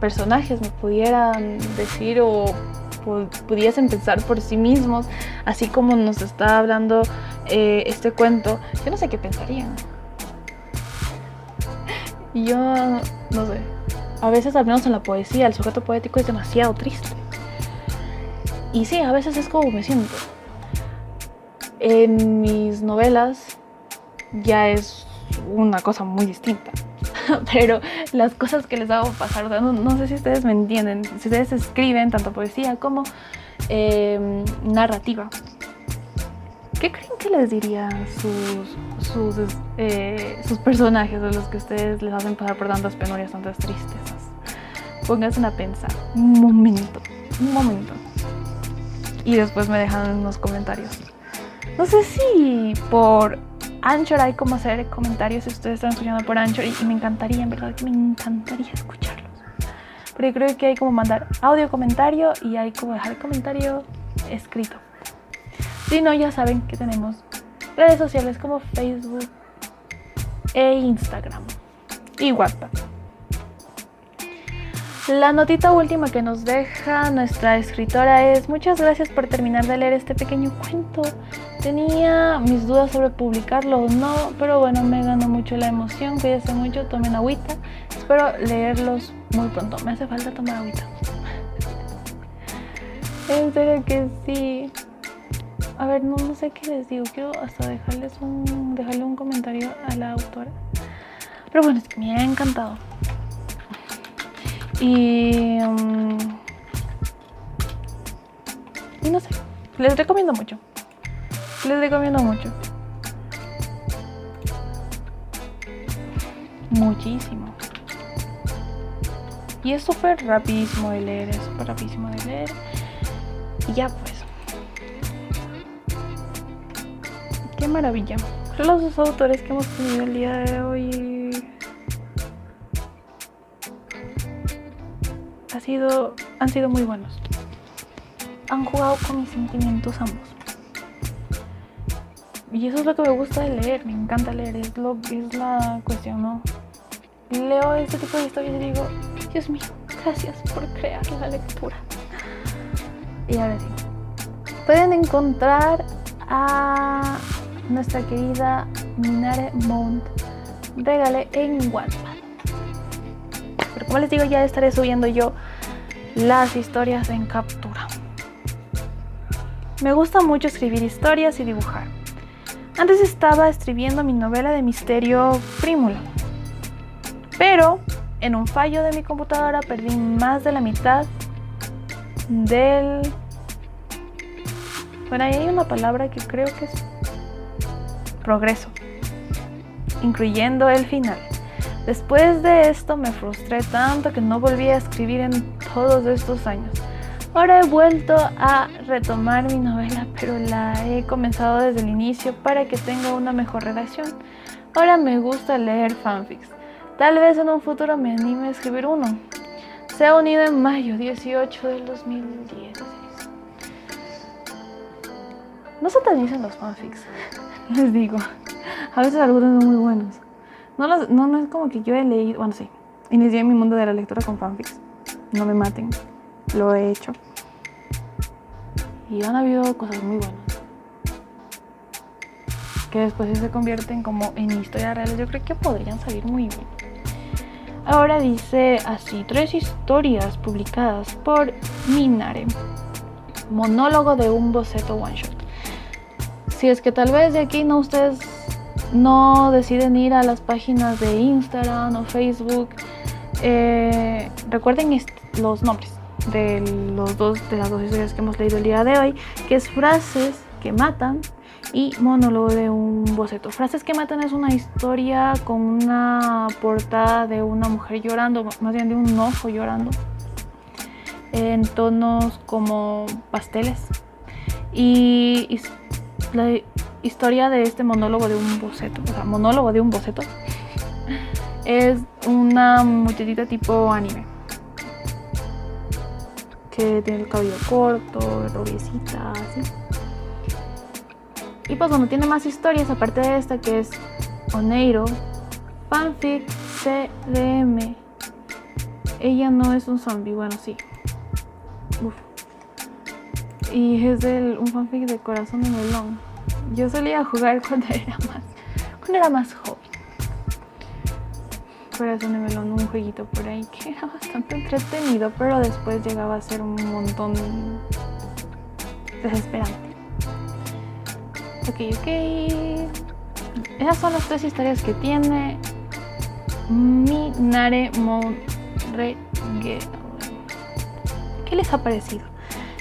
S1: personajes me pudieran decir o pudiesen pensar por sí mismos, así como nos está hablando eh, este cuento, yo no sé qué pensarían. Yo, no sé, a veces al menos en la poesía el sujeto poético es demasiado triste. Y sí, a veces es como me siento. En mis novelas ya es una cosa muy distinta. pero las cosas que les hago pasar, no, sé si ustedes me entienden, si ustedes escriben tanto poesía como em, narrativa. ¿Qué creen que les dirían sus, sus, eh, sus personajes a los que ustedes les hacen pasar por tantas penurias, tantas tristezas? Pónganse a pensar un momento, un momento. Y después me dejan en los comentarios. No sé si por Anchor hay como hacer comentarios si ustedes están escuchando por Anchor y, me encantaría, en verdad que me encantaría escucharlos. Pero yo creo que hay como mandar audio comentario y hay como dejar comentario escrito. Si no, ya saben que tenemos redes sociales como Facebook e Instagram y WhatsApp. La notita última que nos deja nuestra escritora es muchas gracias por terminar de leer este pequeño cuento. Tenía mis dudas sobre publicarlo o no, pero bueno, me ganó mucho la emoción. Cuídense mucho, tomen agüita. Espero leerlos muy pronto. Me hace falta tomar agüita. en serio que sí. A ver, no, no sé qué les digo. Quiero hasta dejarles un, dejarle un comentario a la autora. Pero bueno, es que me ha encantado. Y, mm, y no sé, les recomiendo mucho. Les recomiendo mucho. Muchísimo. Y es súper rapidísimo de leer, es súper rapidísimo de leer. Y ya pues. Qué maravilla. Los dos autores que hemos tenido el día de hoy sido, han sido muy buenos. Han jugado con mis sentimientos ambos. Y eso es lo que me gusta de leer, me encanta leer, es, lo, es la cuestión, ¿no? Leo este tipo de historias y digo, Dios mío, gracias por crear la lectura. Y ahora sí, pueden encontrar a nuestra querida Minare Mount Regale en WhatsApp. Pero como les digo, ya estaré subiendo yo las historias en captura. Me gusta mucho escribir historias y dibujar. Antes estaba escribiendo mi novela de misterio Prímula. Pero en un fallo de mi computadora perdí más de la mitad del... Bueno, ahí hay una palabra que creo que es progreso, incluyendo el final. Después de esto me frustré tanto que no volví a escribir en todos estos años. Ahora he vuelto a retomar mi novela, pero la he comenzado desde el inicio para que tenga una mejor redacción. Ahora me gusta leer fanfics. Tal vez en un futuro me anime a escribir uno. Se ha unido en mayo 18 del 2016. No se satanizan los fanfics, les digo. A veces algunos son muy buenos. No, no, es como que yo he leído, bueno, sí, inicié mi mundo de la lectura con fanfics. No me maten, lo he hecho. Y han habido cosas muy buenas. Que después se convierten como en historias reales. Yo creo que podrían salir muy bien. Ahora dice así, tres historias publicadas por Minare. Monólogo de un boceto one shot. Si es que tal vez de aquí no ustedes no deciden ir a las páginas de Instagram o Facebook, eh, recuerden los nombres de, los dos, de las dos historias que hemos leído el día de hoy, que es frases que matan y monólogo de un boceto. Frases que matan es una historia con una portada de una mujer llorando, más bien de un ojo llorando, en tonos como pasteles. Y la historia de este monólogo de un boceto, o sea, monólogo de un boceto, es una muchachita tipo anime. Que tiene el cabello corto, rubiecita, así. Y pues bueno, tiene más historias aparte de esta que es Oneiro, Fanfic CDM. Ella no es un zombie, bueno, sí. Uf. Y es del, un fanfic de corazón de melón. Yo solía jugar cuando era más, cuando era más joven. Corazón de melón, un jueguito por ahí que era bastante entretenido, pero después llegaba a ser un montón desesperante. Ok, ok. Esas son las tres historias que tiene. Minare ¿Qué les ha parecido?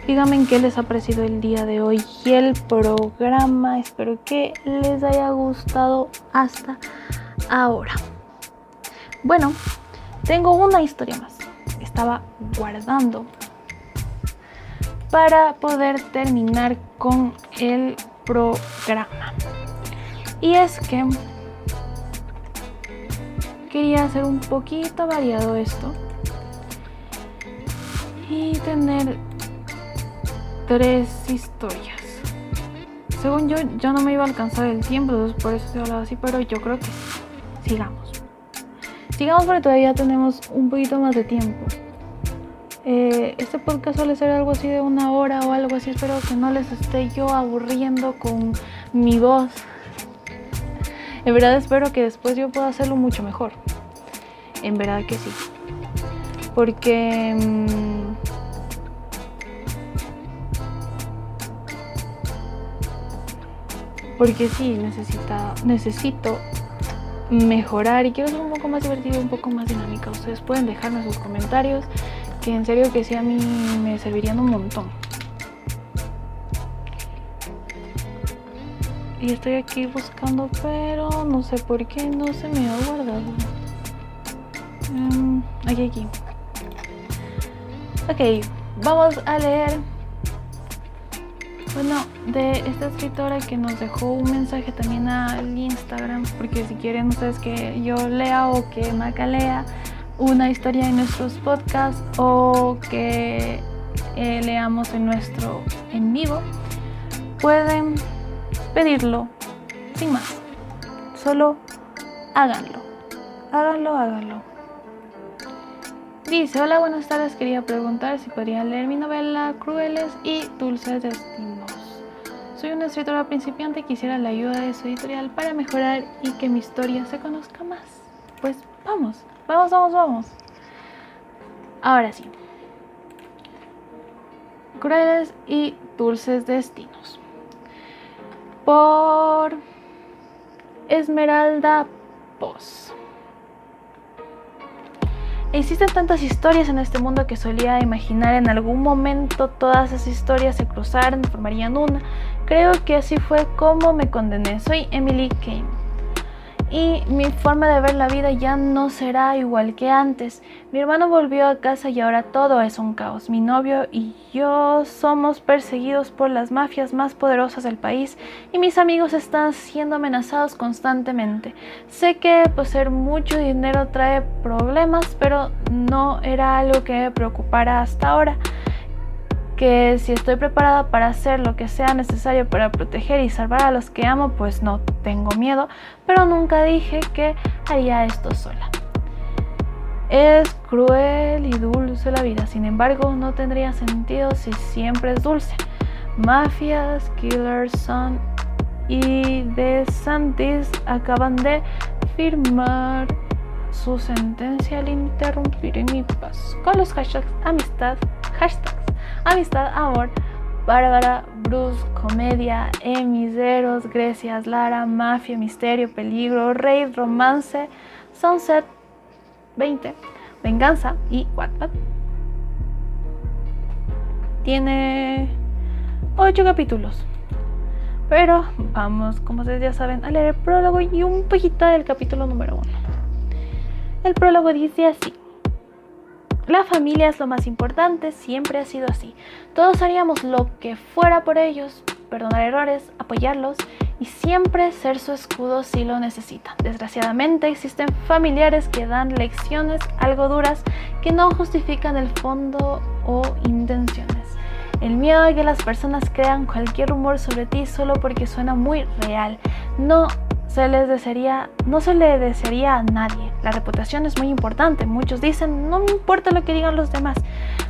S1: Díganme qué les ha parecido el día de hoy y el programa. Espero que les haya gustado hasta ahora. Bueno, tengo una historia más. Estaba guardando para poder terminar con el programa. Y es que quería hacer un poquito variado esto y tener tres historias. Según yo, yo no me iba a alcanzar el tiempo, por eso estoy hablando así, pero yo creo que sigamos. Sigamos porque todavía tenemos un poquito más de tiempo. Eh, este podcast suele ser algo así de una hora o algo así. Espero que no les esté yo aburriendo con mi voz. En verdad espero que después yo pueda hacerlo mucho mejor. En verdad que sí. Porque... Mm, porque sí, necesita, necesito mejorar y quiero ser un poco más divertido, un poco más dinámica. Ustedes pueden dejarme sus comentarios, que en serio que sí a mí me servirían un montón. Y estoy aquí buscando, pero no sé por qué no se me ha guardado. Um, aquí, aquí. Ok, vamos a leer bueno, de esta escritora que nos dejó un mensaje también al Instagram, porque si quieren ustedes que yo lea o que Maca lea una historia en nuestros podcasts o que eh, leamos en nuestro en vivo, pueden pedirlo sin más. Solo háganlo. Háganlo, háganlo. Dice, hola, buenas tardes, quería preguntar si podría leer mi novela Crueles y Dulces Destinos. Soy una escritora principiante y quisiera la ayuda de su editorial para mejorar y que mi historia se conozca más. Pues vamos, vamos, vamos, vamos. Ahora sí. Crueles y Dulces Destinos. Por Esmeralda Poz. Existen tantas historias en este mundo que solía imaginar en algún momento todas esas historias se cruzaran formarían una. Creo que así fue como me condené. Soy Emily Kane y mi forma de ver la vida ya no será igual que antes. Mi hermano volvió a casa y ahora todo es un caos. Mi novio y yo somos perseguidos por las mafias más poderosas del país y mis amigos están siendo amenazados constantemente. Sé que poseer mucho dinero trae problemas, pero no era algo que me preocupara hasta ahora que si estoy preparada para hacer lo que sea necesario para proteger y salvar a los que amo, pues no tengo miedo, pero nunca dije que haría esto sola. Es cruel y dulce la vida, sin embargo no tendría sentido si siempre es dulce. Mafias, Killers Son y De Santis acaban de firmar su sentencia al interrumpir mi paz con los hashtags amistad, hashtags Amistad, Amor, Bárbara, Bruce, Comedia, Emiseros, Grecias, Lara, Mafia, Misterio, Peligro, Rey, Romance, Sunset 20, Venganza y Wattpad. Tiene 8 capítulos. Pero vamos, como ustedes ya saben, a leer el prólogo y un poquito del capítulo número 1. El prólogo dice así. La familia es lo más importante, siempre ha sido así. Todos haríamos lo que fuera por ellos, perdonar errores, apoyarlos y siempre ser su escudo si lo necesitan. Desgraciadamente existen familiares que dan lecciones algo duras que no justifican el fondo o intenciones. El miedo a que las personas crean cualquier rumor sobre ti solo porque suena muy real. No se les desearía, no se le desearía a nadie. La reputación es muy importante. Muchos dicen, no me importa lo que digan los demás.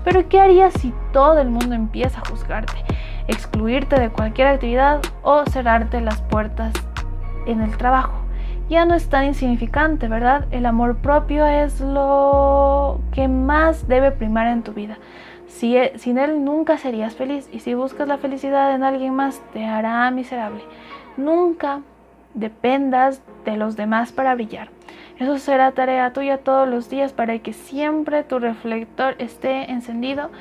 S1: Pero ¿qué harías si todo el mundo empieza a juzgarte, excluirte de cualquier actividad o cerrarte las puertas en el trabajo? Ya no es tan insignificante, ¿verdad? El amor propio es lo que más debe primar en tu vida. Si, e, sin él nunca serías feliz y si buscas la felicidad en alguien más te hará miserable. Nunca dependas de los demás para brillar. Eso será tarea tuya todos los días para que siempre tu reflector esté encendido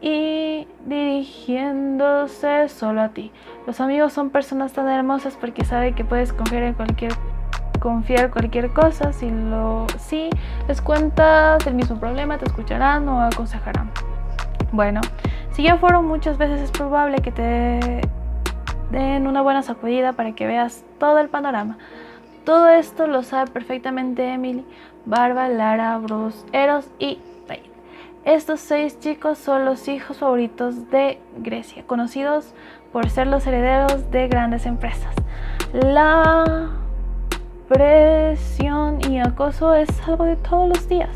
S1: y dirigiéndose solo a ti. Los amigos son personas tan hermosas porque saben que puedes confiar en cualquier confiar cualquier cosa si lo si les cuentas el mismo problema te escucharán o aconsejarán. Bueno, si ya fueron muchas veces es probable que te den una buena sacudida para que veas todo el panorama. Todo esto lo sabe perfectamente Emily, Barba, Lara, Bruce, Eros y Ray. Estos seis chicos son los hijos favoritos de Grecia, conocidos por ser los herederos de grandes empresas. La presión y acoso es algo de todos los días.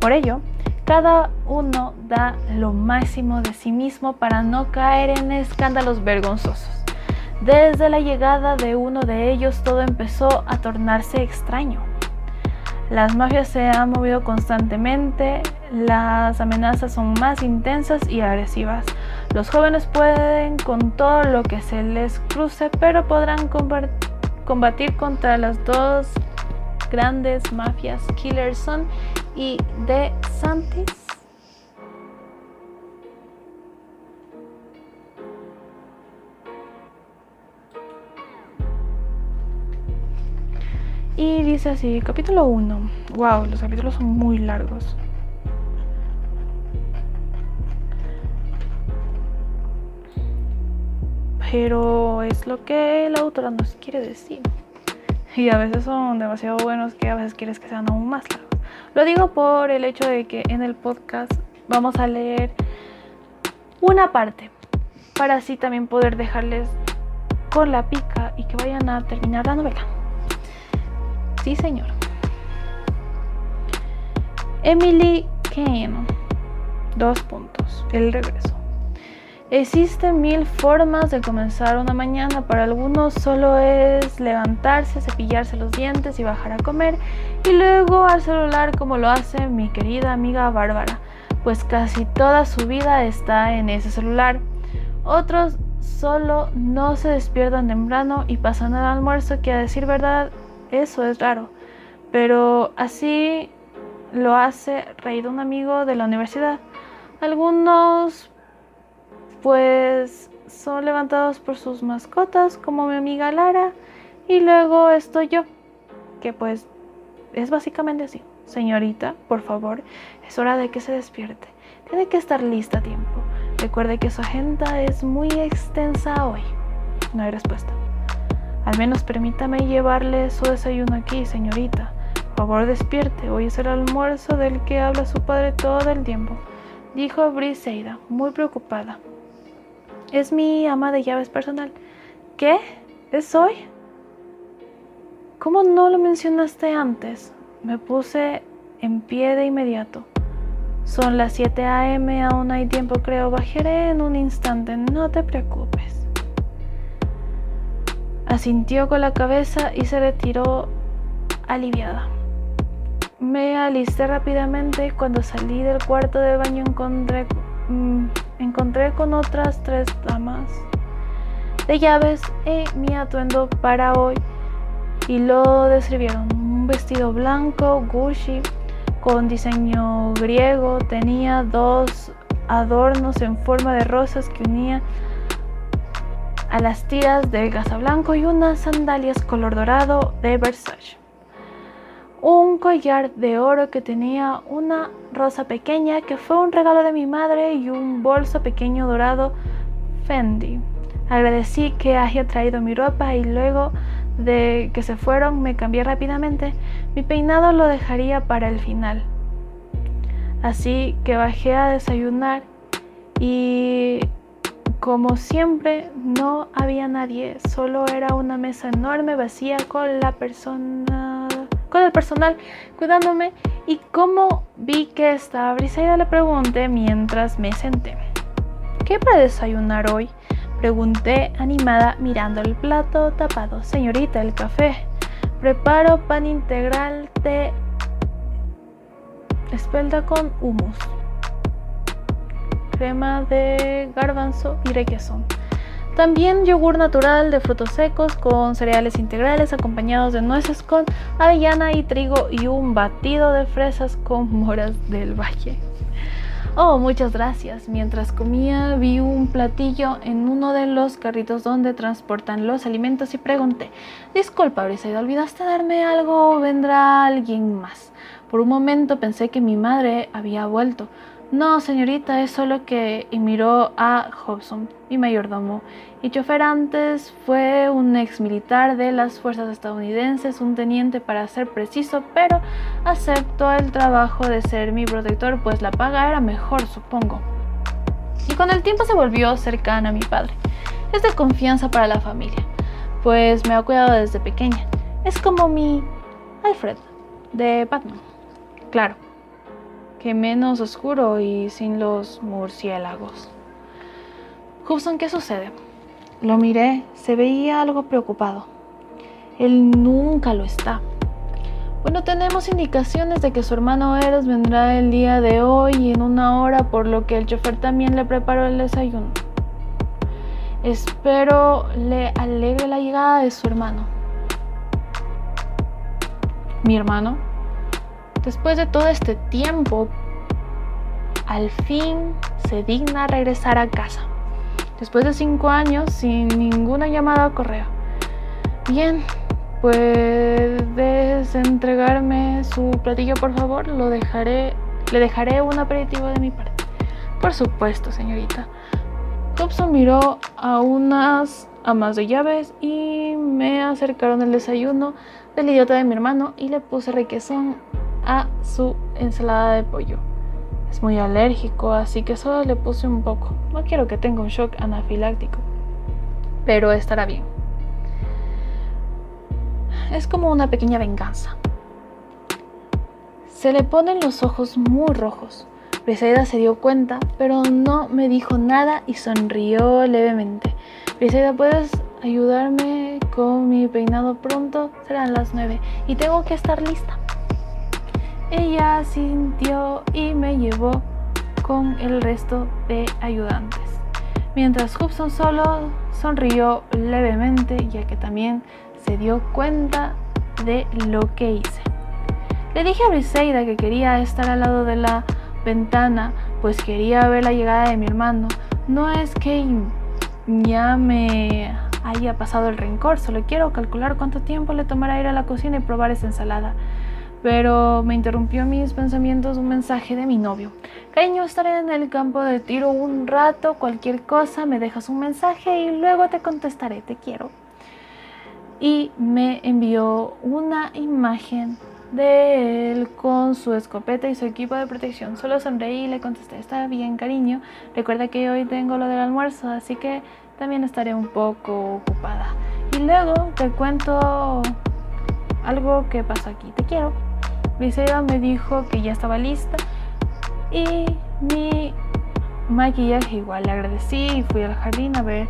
S1: por ello, cada uno da lo máximo de sí mismo para no caer en escándalos vergonzosos. Desde la llegada de uno de ellos todo empezó a tornarse extraño. Las mafias se han movido constantemente, las amenazas son más intensas y agresivas. Los jóvenes pueden con todo lo que se les cruce, pero podrán combatir contra las dos grandes mafias Killerson y De Santis. Y dice así, capítulo 1. Wow, los capítulos son muy largos. Pero es lo que la autora nos quiere decir. Y a veces son demasiado buenos que a veces quieres que sean aún más largos. Lo digo por el hecho de que en el podcast vamos a leer una parte para así también poder dejarles con la pica y que vayan a terminar la novela. Sí, señor. Emily Kane. Dos puntos. El regreso. Existen mil formas de comenzar una mañana. Para algunos solo es levantarse, cepillarse los dientes y bajar a comer. Y luego al celular como lo hace mi querida amiga Bárbara. Pues casi toda su vida está en ese celular. Otros solo no se despiertan temprano y pasan el almuerzo que a decir verdad eso es raro. Pero así lo hace reír un amigo de la universidad. Algunos pues son levantados por sus mascotas, como mi amiga Lara, y luego estoy yo, que pues es básicamente así. Señorita, por favor, es hora de que se despierte. Tiene que estar lista a tiempo. Recuerde que su agenda es muy extensa hoy. No hay respuesta. Al menos permítame llevarle su desayuno aquí, señorita. Por favor, despierte. Hoy es el almuerzo del que habla su padre todo el tiempo, dijo Briseida, muy preocupada. Es mi ama de llaves personal. ¿Qué? ¿Es hoy? ¿Cómo no lo mencionaste antes? Me puse en pie de inmediato. Son las 7 a.m., aún hay tiempo, creo. Bajaré en un instante, no te preocupes. Asintió con la cabeza y se retiró aliviada. Me alisté rápidamente. Cuando salí del cuarto de baño encontré encontré con otras tres damas de llaves y mi atuendo para hoy y lo describieron. Un vestido blanco, Gucci, con diseño griego, tenía dos adornos en forma de rosas que unía a las tiras de blanco y unas sandalias color dorado de Versace un collar de oro que tenía una rosa pequeña que fue un regalo de mi madre y un bolso pequeño dorado Fendi. Agradecí que haya traído mi ropa y luego de que se fueron me cambié rápidamente. Mi peinado lo dejaría para el final. Así que bajé a desayunar y como siempre no había nadie, solo era una mesa enorme vacía con la persona con el personal cuidándome y como vi que estaba Brisaida le pregunté mientras me senté. ¿Qué para desayunar hoy? Pregunté animada mirando el plato tapado. Señorita, el café. Preparo pan integral de espelta con humus, crema de garbanzo y requesón. También yogur natural de frutos secos con cereales integrales acompañados de nueces con avellana y trigo y un batido de fresas con moras del valle. Oh, muchas gracias. Mientras comía vi un platillo en uno de los carritos donde transportan los alimentos y pregunté, disculpa Briseida, ¿olvidaste darme algo o vendrá alguien más? Por un momento pensé que mi madre había vuelto, no, señorita, es solo que... y miró a Hobson, mi mayordomo. Y chofer antes fue un ex militar de las fuerzas estadounidenses, un teniente para ser preciso, pero aceptó el trabajo de ser mi protector, pues la paga era mejor, supongo. Y con el tiempo se volvió cercana a mi padre. Es de confianza para la familia, pues me ha cuidado desde pequeña. Es como mi Alfred, de Batman. Claro que menos oscuro y sin los murciélagos. Hudson, ¿qué sucede? Lo miré, se veía algo preocupado. Él nunca lo está. Bueno, tenemos indicaciones de que su hermano Eros vendrá el día de hoy en una hora, por lo que el chofer también le preparó el desayuno. Espero le alegre la llegada de su hermano. ¿Mi hermano? Después de todo este tiempo, al fin se digna regresar a casa. Después de cinco años sin ninguna llamada o correo. Bien, ¿puedes entregarme su platillo, por favor? Lo dejaré, le dejaré un aperitivo de mi parte. Por supuesto, señorita. Thompson miró a unas amas de llaves y me acercaron el desayuno del idiota de mi hermano y le puse requesón a su ensalada de pollo. Es muy alérgico, así que solo le puse un poco. No quiero que tenga un shock anafiláctico, pero estará bien. Es como una pequeña venganza. Se le ponen los ojos muy rojos. Briseida se dio cuenta, pero no me dijo nada y sonrió levemente. Briseida, ¿puedes ayudarme con mi peinado pronto? Serán las nueve y tengo que estar lista. Ella sintió y me llevó con el resto de ayudantes. Mientras Hudson solo sonrió levemente, ya que también se dio cuenta de lo que hice. Le dije a Briseida que quería estar al lado de la ventana, pues quería ver la llegada de mi hermano. No es que ya me haya pasado el rencor, solo quiero calcular cuánto tiempo le tomará ir a la cocina y probar esa ensalada pero me interrumpió mis pensamientos un mensaje de mi novio. Cariño, estaré en el campo de tiro un rato, cualquier cosa, me dejas un mensaje y luego te contestaré, te quiero. Y me envió una imagen de él con su escopeta y su equipo de protección. Solo sonreí y le contesté, está bien, cariño. Recuerda que hoy tengo lo del almuerzo, así que también estaré un poco ocupada. Y luego te cuento algo que pasa aquí. Te quiero. Briseida me dijo que ya estaba lista y mi maquillaje igual le agradecí y fui al jardín a ver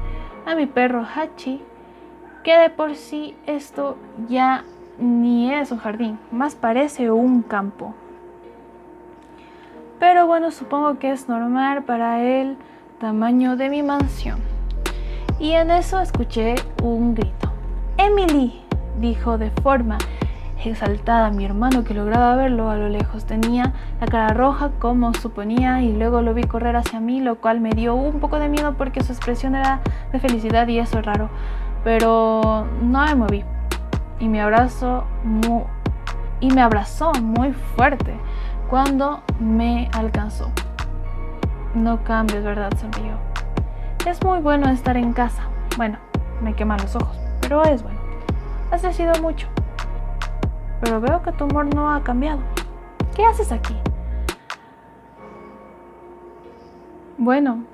S1: a mi perro Hachi, que de por sí esto ya ni es un jardín, más parece un campo. Pero bueno, supongo que es normal para el tamaño de mi mansión. Y en eso escuché un grito. Emily, dijo de forma exaltada mi hermano que lograba verlo a lo lejos. Tenía la cara roja como suponía y luego lo vi correr hacia mí, lo cual me dio un poco de miedo porque su expresión era de felicidad y eso es raro. Pero no me moví y me abrazó muy, y me abrazó muy fuerte cuando me alcanzó. No cambies, ¿verdad? Sonrió. Es muy bueno estar en casa. Bueno, me queman los ojos, pero es bueno. Has decidido mucho pero veo que tu humor no ha cambiado. ¿Qué haces aquí? Bueno,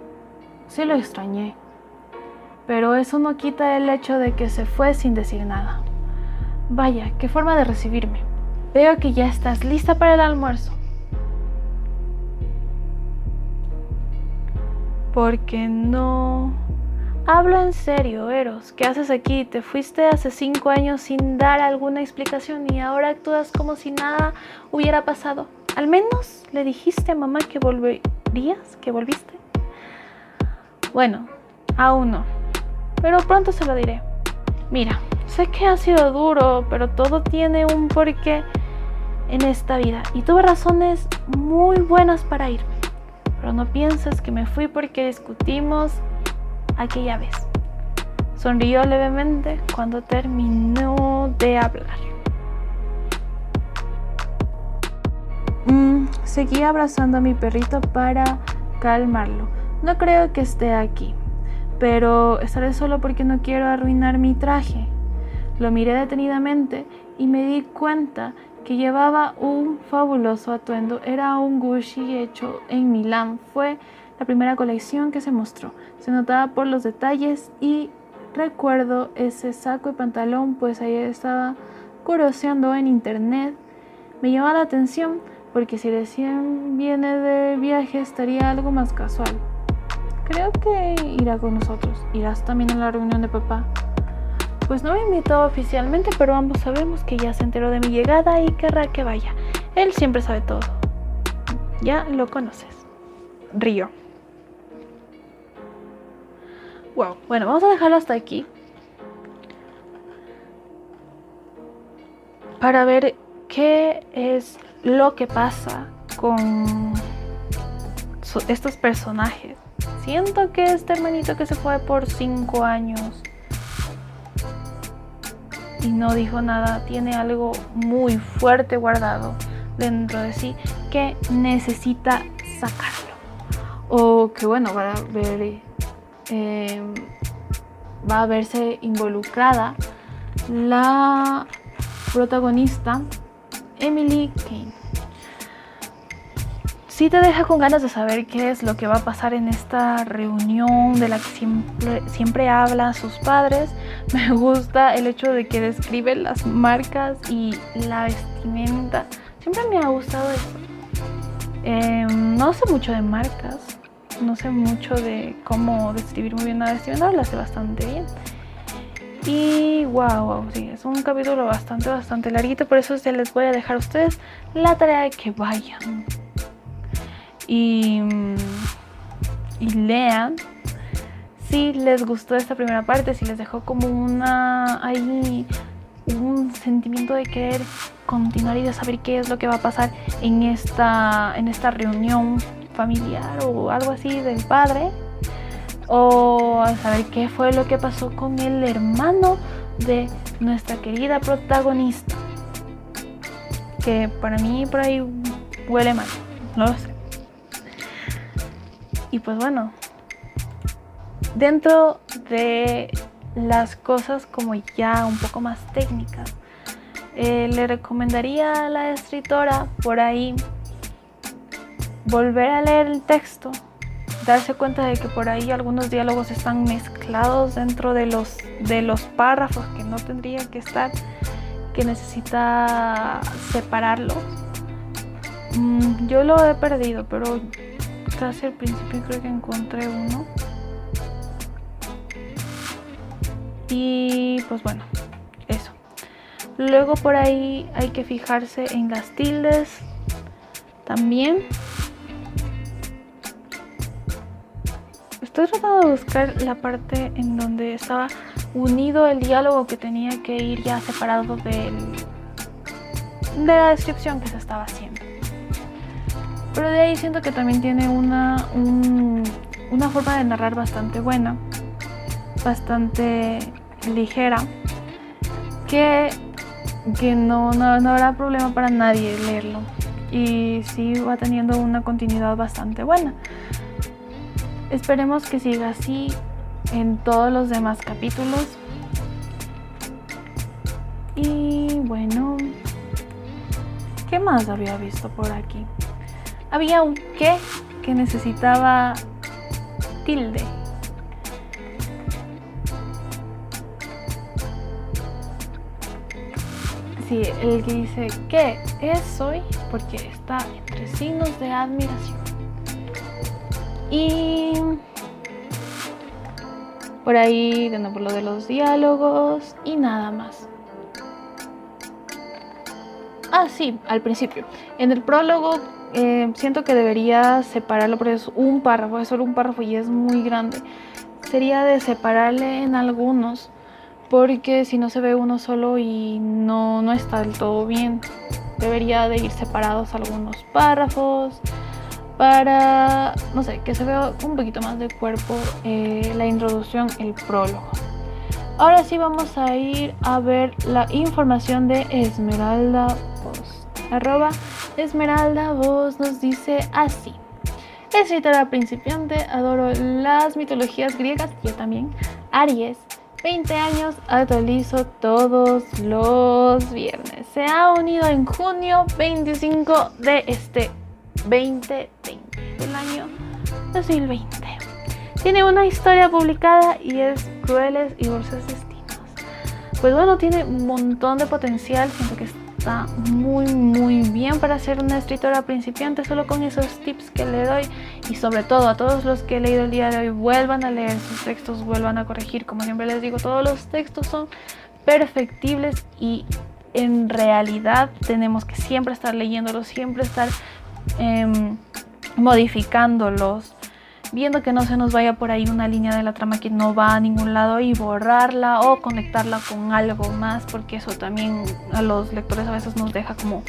S1: sí lo extrañé, pero eso no quita el hecho de que se fue sin decir nada. Vaya, qué forma de recibirme. Veo que ya estás lista para el almuerzo. Porque no... Hablo en serio, Eros. ¿Qué haces aquí? Te fuiste hace cinco años sin dar alguna explicación y ahora actúas como si nada hubiera pasado. Al menos le dijiste a mamá que volverías, que volviste. Bueno, aún no. pero pronto se lo diré. Mira, sé que ha sido duro, pero todo tiene un porqué en esta vida y tuve razones muy buenas para irme. Pero no pienses que me fui porque discutimos aquella vez. Sonrió levemente cuando terminó de hablar. Mm, seguí abrazando a mi perrito para calmarlo. No creo que esté aquí, pero estaré solo porque no quiero arruinar mi traje. Lo miré detenidamente y me di cuenta que llevaba un fabuloso atuendo. Era un Gucci hecho en Milán. Fue la primera colección que se mostró. Se notaba por los detalles y recuerdo ese saco y pantalón, pues ahí estaba curioseando en internet. Me llamaba la atención porque si recién viene de viaje estaría algo más casual. Creo que irá con nosotros. ¿Irás también a la reunión de papá? Pues no me invitó oficialmente, pero ambos sabemos que ya se enteró de mi llegada y querrá que vaya. Él siempre sabe todo. Ya lo conoces. Río. Wow, bueno, vamos a dejarlo hasta aquí. Para ver qué es lo que pasa con estos personajes. Siento que este hermanito que se fue por cinco años y no dijo nada, tiene algo muy fuerte guardado dentro de sí que necesita sacarlo. O que bueno, va a ver, em, va a verse involucrada la protagonista Emily Kane sí te deja con ganas de saber qué es lo que va a pasar en esta reunión de la que siempre, siempre hablan sus padres. Me gusta el hecho de que describe las marcas y la vestimenta. Siempre me ha gustado eso. Em, no sé mucho de marcas, no sé mucho de cómo describir muy bien la vestimenta, lo hace bastante bien. Y wow, wow, sí, es un capítulo bastante, bastante larguito, por eso ya les voy a dejar a ustedes la tarea de que vayan y, y lean si les gustó esta primera parte, si les dejó como una ahí un sentimiento de querer continuar y de saber qué es lo que va a pasar en esta, en esta reunión familiar o algo así del padre. O a saber qué fue lo que pasó con el hermano de nuestra querida protagonista. Que para mí por ahí huele mal, no lo sé. Y pues bueno, dentro de las cosas como ya un poco más técnicas, eh, le recomendaría a la escritora por ahí volver a leer el texto, darse cuenta de que por ahí algunos diálogos están mezclados dentro de los, de los párrafos que no tendrían que estar, que necesita separarlos. Mm, yo lo he perdido, pero casi al principio creo que encontré uno. Y pues bueno, eso. Luego por ahí hay que fijarse en las tildes también. Estoy tratando de buscar la parte en donde estaba unido el diálogo que tenía que ir ya separado del, de la descripción que se estaba haciendo. Pero de ahí siento que también tiene una, una forma de narrar bastante buena, bastante ligera, que, que no, no, habrá problema para nadie leerlo. Y sí va teniendo una continuidad bastante buena. Esperemos que siga así en todos los demás capítulos. Y bueno, ¿qué más había visto por aquí? había un qué que necesitaba tilde. Sí, el que dice que es soy porque está entre signos de admiración. Y por ahí, de por lo de los diálogos y nada más. Ah, sí, al principio. En el prólogo eh, siento que debería separarlo porque es un párrafo, es solo un párrafo y es muy grande. sería de separarle en algunos, porque si no se ve uno solo y no, no está del todo bien, debería de ir separados algunos párrafos para, no sé, que se vea un poquito más de cuerpo eh, la introducción, el prólogo. Ahora sí vamos a ir a ver la información de Esmeralda Voz. Arroba Esmeralda Voz nos dice así. Escritora principiante, adoro las mitologías griegas, yo también. Aries, 20 años, actualizo todos los viernes. Se ha unido en junio 25 de este 2020, del año 2020. Tiene una historia publicada y es Crueles y Dulces Destinos. Pues bueno, tiene un montón de potencial, siento que está muy muy bien para ser una escritora principiante solo con esos tips que le doy y sobre todo a todos los que he leído el día de hoy vuelvan a leer sus textos, vuelvan a corregir, como siempre les digo, todos los textos son perfectibles y en realidad tenemos que siempre estar leyéndolos, siempre estar Em, modificándolos, viendo que no se nos vaya por ahí una línea de la trama que no va a ningún lado y borrarla o conectarla con algo más, porque eso también a los lectores a veces nos deja como,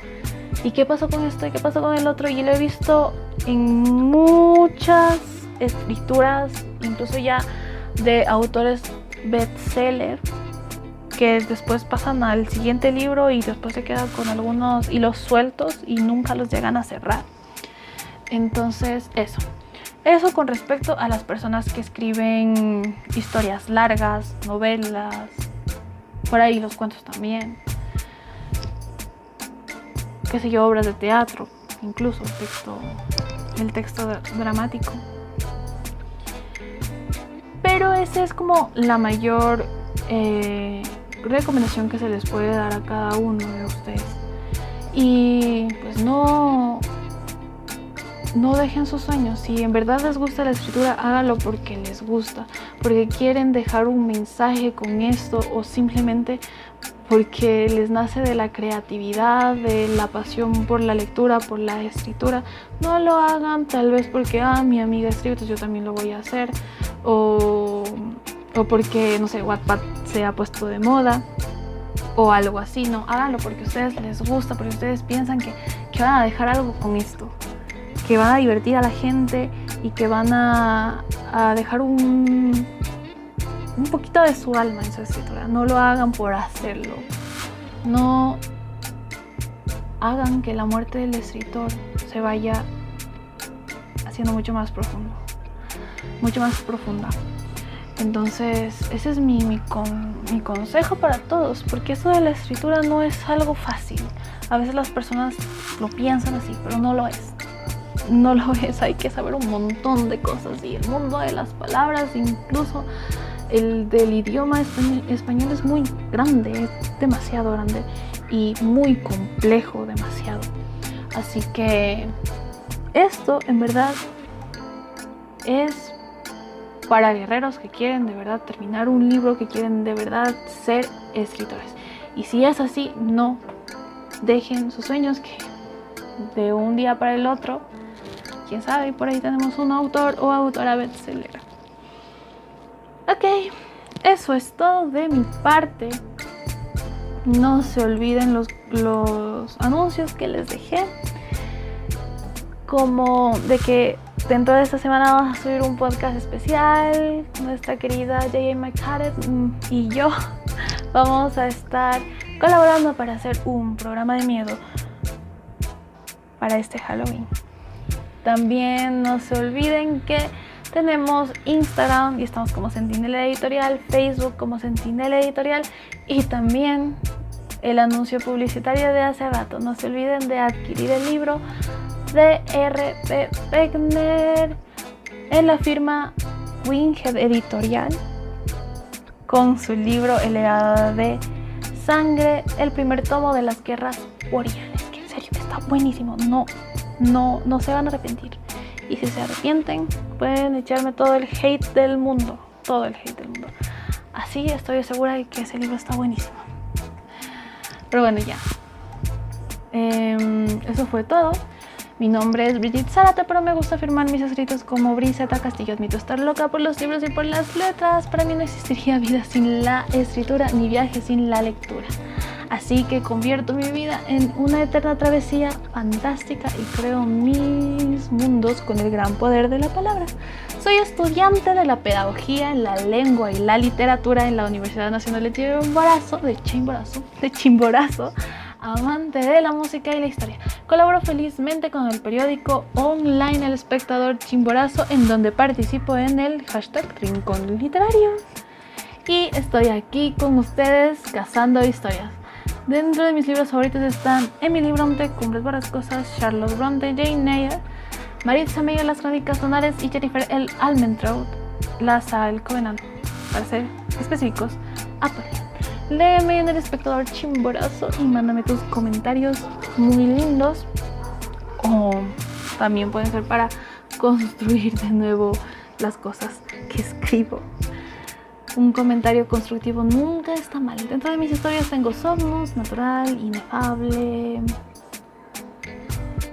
S1: ¿y qué pasó con esto? ¿Y qué pasó con el otro? Y lo he visto en muchas escrituras, incluso ya de autores bestseller que después pasan al siguiente libro y después se quedan con algunos hilos sueltos y nunca los llegan a cerrar. Entonces, eso. Eso con respecto a las personas que escriben historias largas, novelas, por ahí los cuentos también. Qué sé yo, obras de teatro, incluso el texto, el texto dramático. Pero esa es como la mayor eh, recomendación que se les puede dar a cada uno de ustedes. Y pues no, no dejen sus sueños. Si en verdad les gusta la escritura, háganlo porque les gusta, porque quieren dejar un mensaje con esto o simplemente porque les nace de la creatividad, de la pasión por la lectura, por la escritura. No lo hagan tal vez porque, ah, mi amiga escribe, entonces yo también lo voy a hacer. O o porque, no sé, Wattpad se ha puesto de moda o algo así, no, háganlo porque a ustedes les gusta, porque ustedes piensan que, van a dejar algo con esto, que van a divertir a la gente y que van a, dejar un, un poquito de su alma en su escritura. No lo hagan por hacerlo. No hagan que la muerte del escritor se vaya haciendo mucho más profundo, mucho más profunda. Entonces, ese es mi, mi, consejo para todos, porque eso de la escritura no es algo fácil. A veces las personas lo piensan así, pero no lo es. No lo es, hay que saber un montón de cosas y el mundo de las palabras, incluso el del idioma español es muy grande, es demasiado grande y muy complejo, demasiado. Así que esto en verdad es para guerreros que quieren de verdad terminar un libro, que quieren de verdad ser escritores. Y si es así, no dejen sus sueños que de un día para el otro, quién sabe, por ahí tenemos un autor o autora bestseller. Ok, eso es todo de mi parte. No se olviden los, los anuncios que les dejé. Como de que Dentro de esta semana vamos a subir un podcast especial. Nuestra querida J.A. McCarthy y yo vamos a estar colaborando para hacer un programa de miedo para este Halloween. También no se olviden que tenemos Instagram y estamos como Sentinela Editorial, Facebook como Sentinela Editorial y también el anuncio publicitario de hace rato. No se olviden de adquirir el libro de R.P. Wegner en la firma Winghead Editorial con su libro El de sangre, el primer tomo de las guerras boreales. Que en serio está buenísimo. No, no, no se van a arrepentir. Y si se arrepienten, pueden echarme todo el hate del mundo. Todo el hate del mundo. Así estoy segura de que ese libro está buenísimo. Pero bueno, ya. Em, eso fue todo. Mi nombre es Brigitte Zárate, pero me gusta firmar mis escritos como Briseta Castillo. Admito estar loca por los libros y por las letras. Para mí no existiría vida sin la escritura, ni viaje sin la lectura. Así que convierto mi vida en una eterna travesía fantástica y creo mis mundos con el gran poder de la palabra. Soy estudiante de la pedagogía, la lengua y la literatura en la Universidad Nacional de Chimborazo, de Chimborazo, de Chimborazo amante de la música y la historia. Colaboro felizmente con el periódico online El Espectador Chimborazo, en donde participo en el hashtag Rincón Literario. Y estoy aquí con ustedes cazando historias. Dentro de mis libros favoritos están Emily Bronte, Cumbres Borrascosas, Charlotte Bronte, Jane Eyre, Maritza Miguel, Las Crónicas Sonares y Jennifer L. Almentrout, Laza El Covenant, para ser específicos, Apple. Léeme en el espectador chimborazo y mándame tus comentarios muy lindos. O también pueden ser para construir de nuevo las cosas que escribo. Un comentario constructivo nunca está mal. Dentro de mis historias tengo Somos, Natural, Inefable,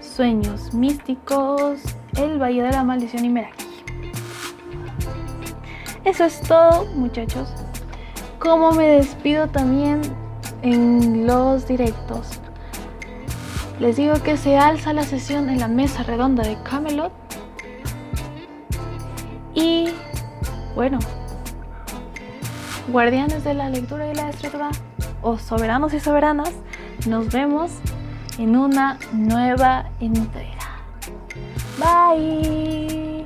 S1: Sueños Místicos, El Valle de la Maldición y Meraki. Eso es todo, muchachos cómo me despido también en los directos. Les digo que se alza la sesión en la mesa redonda de Camelot. Y bueno, guardianes de la lectura y la escritura, o soberanos y soberanas, nos vemos en una nueva entrega. Bye.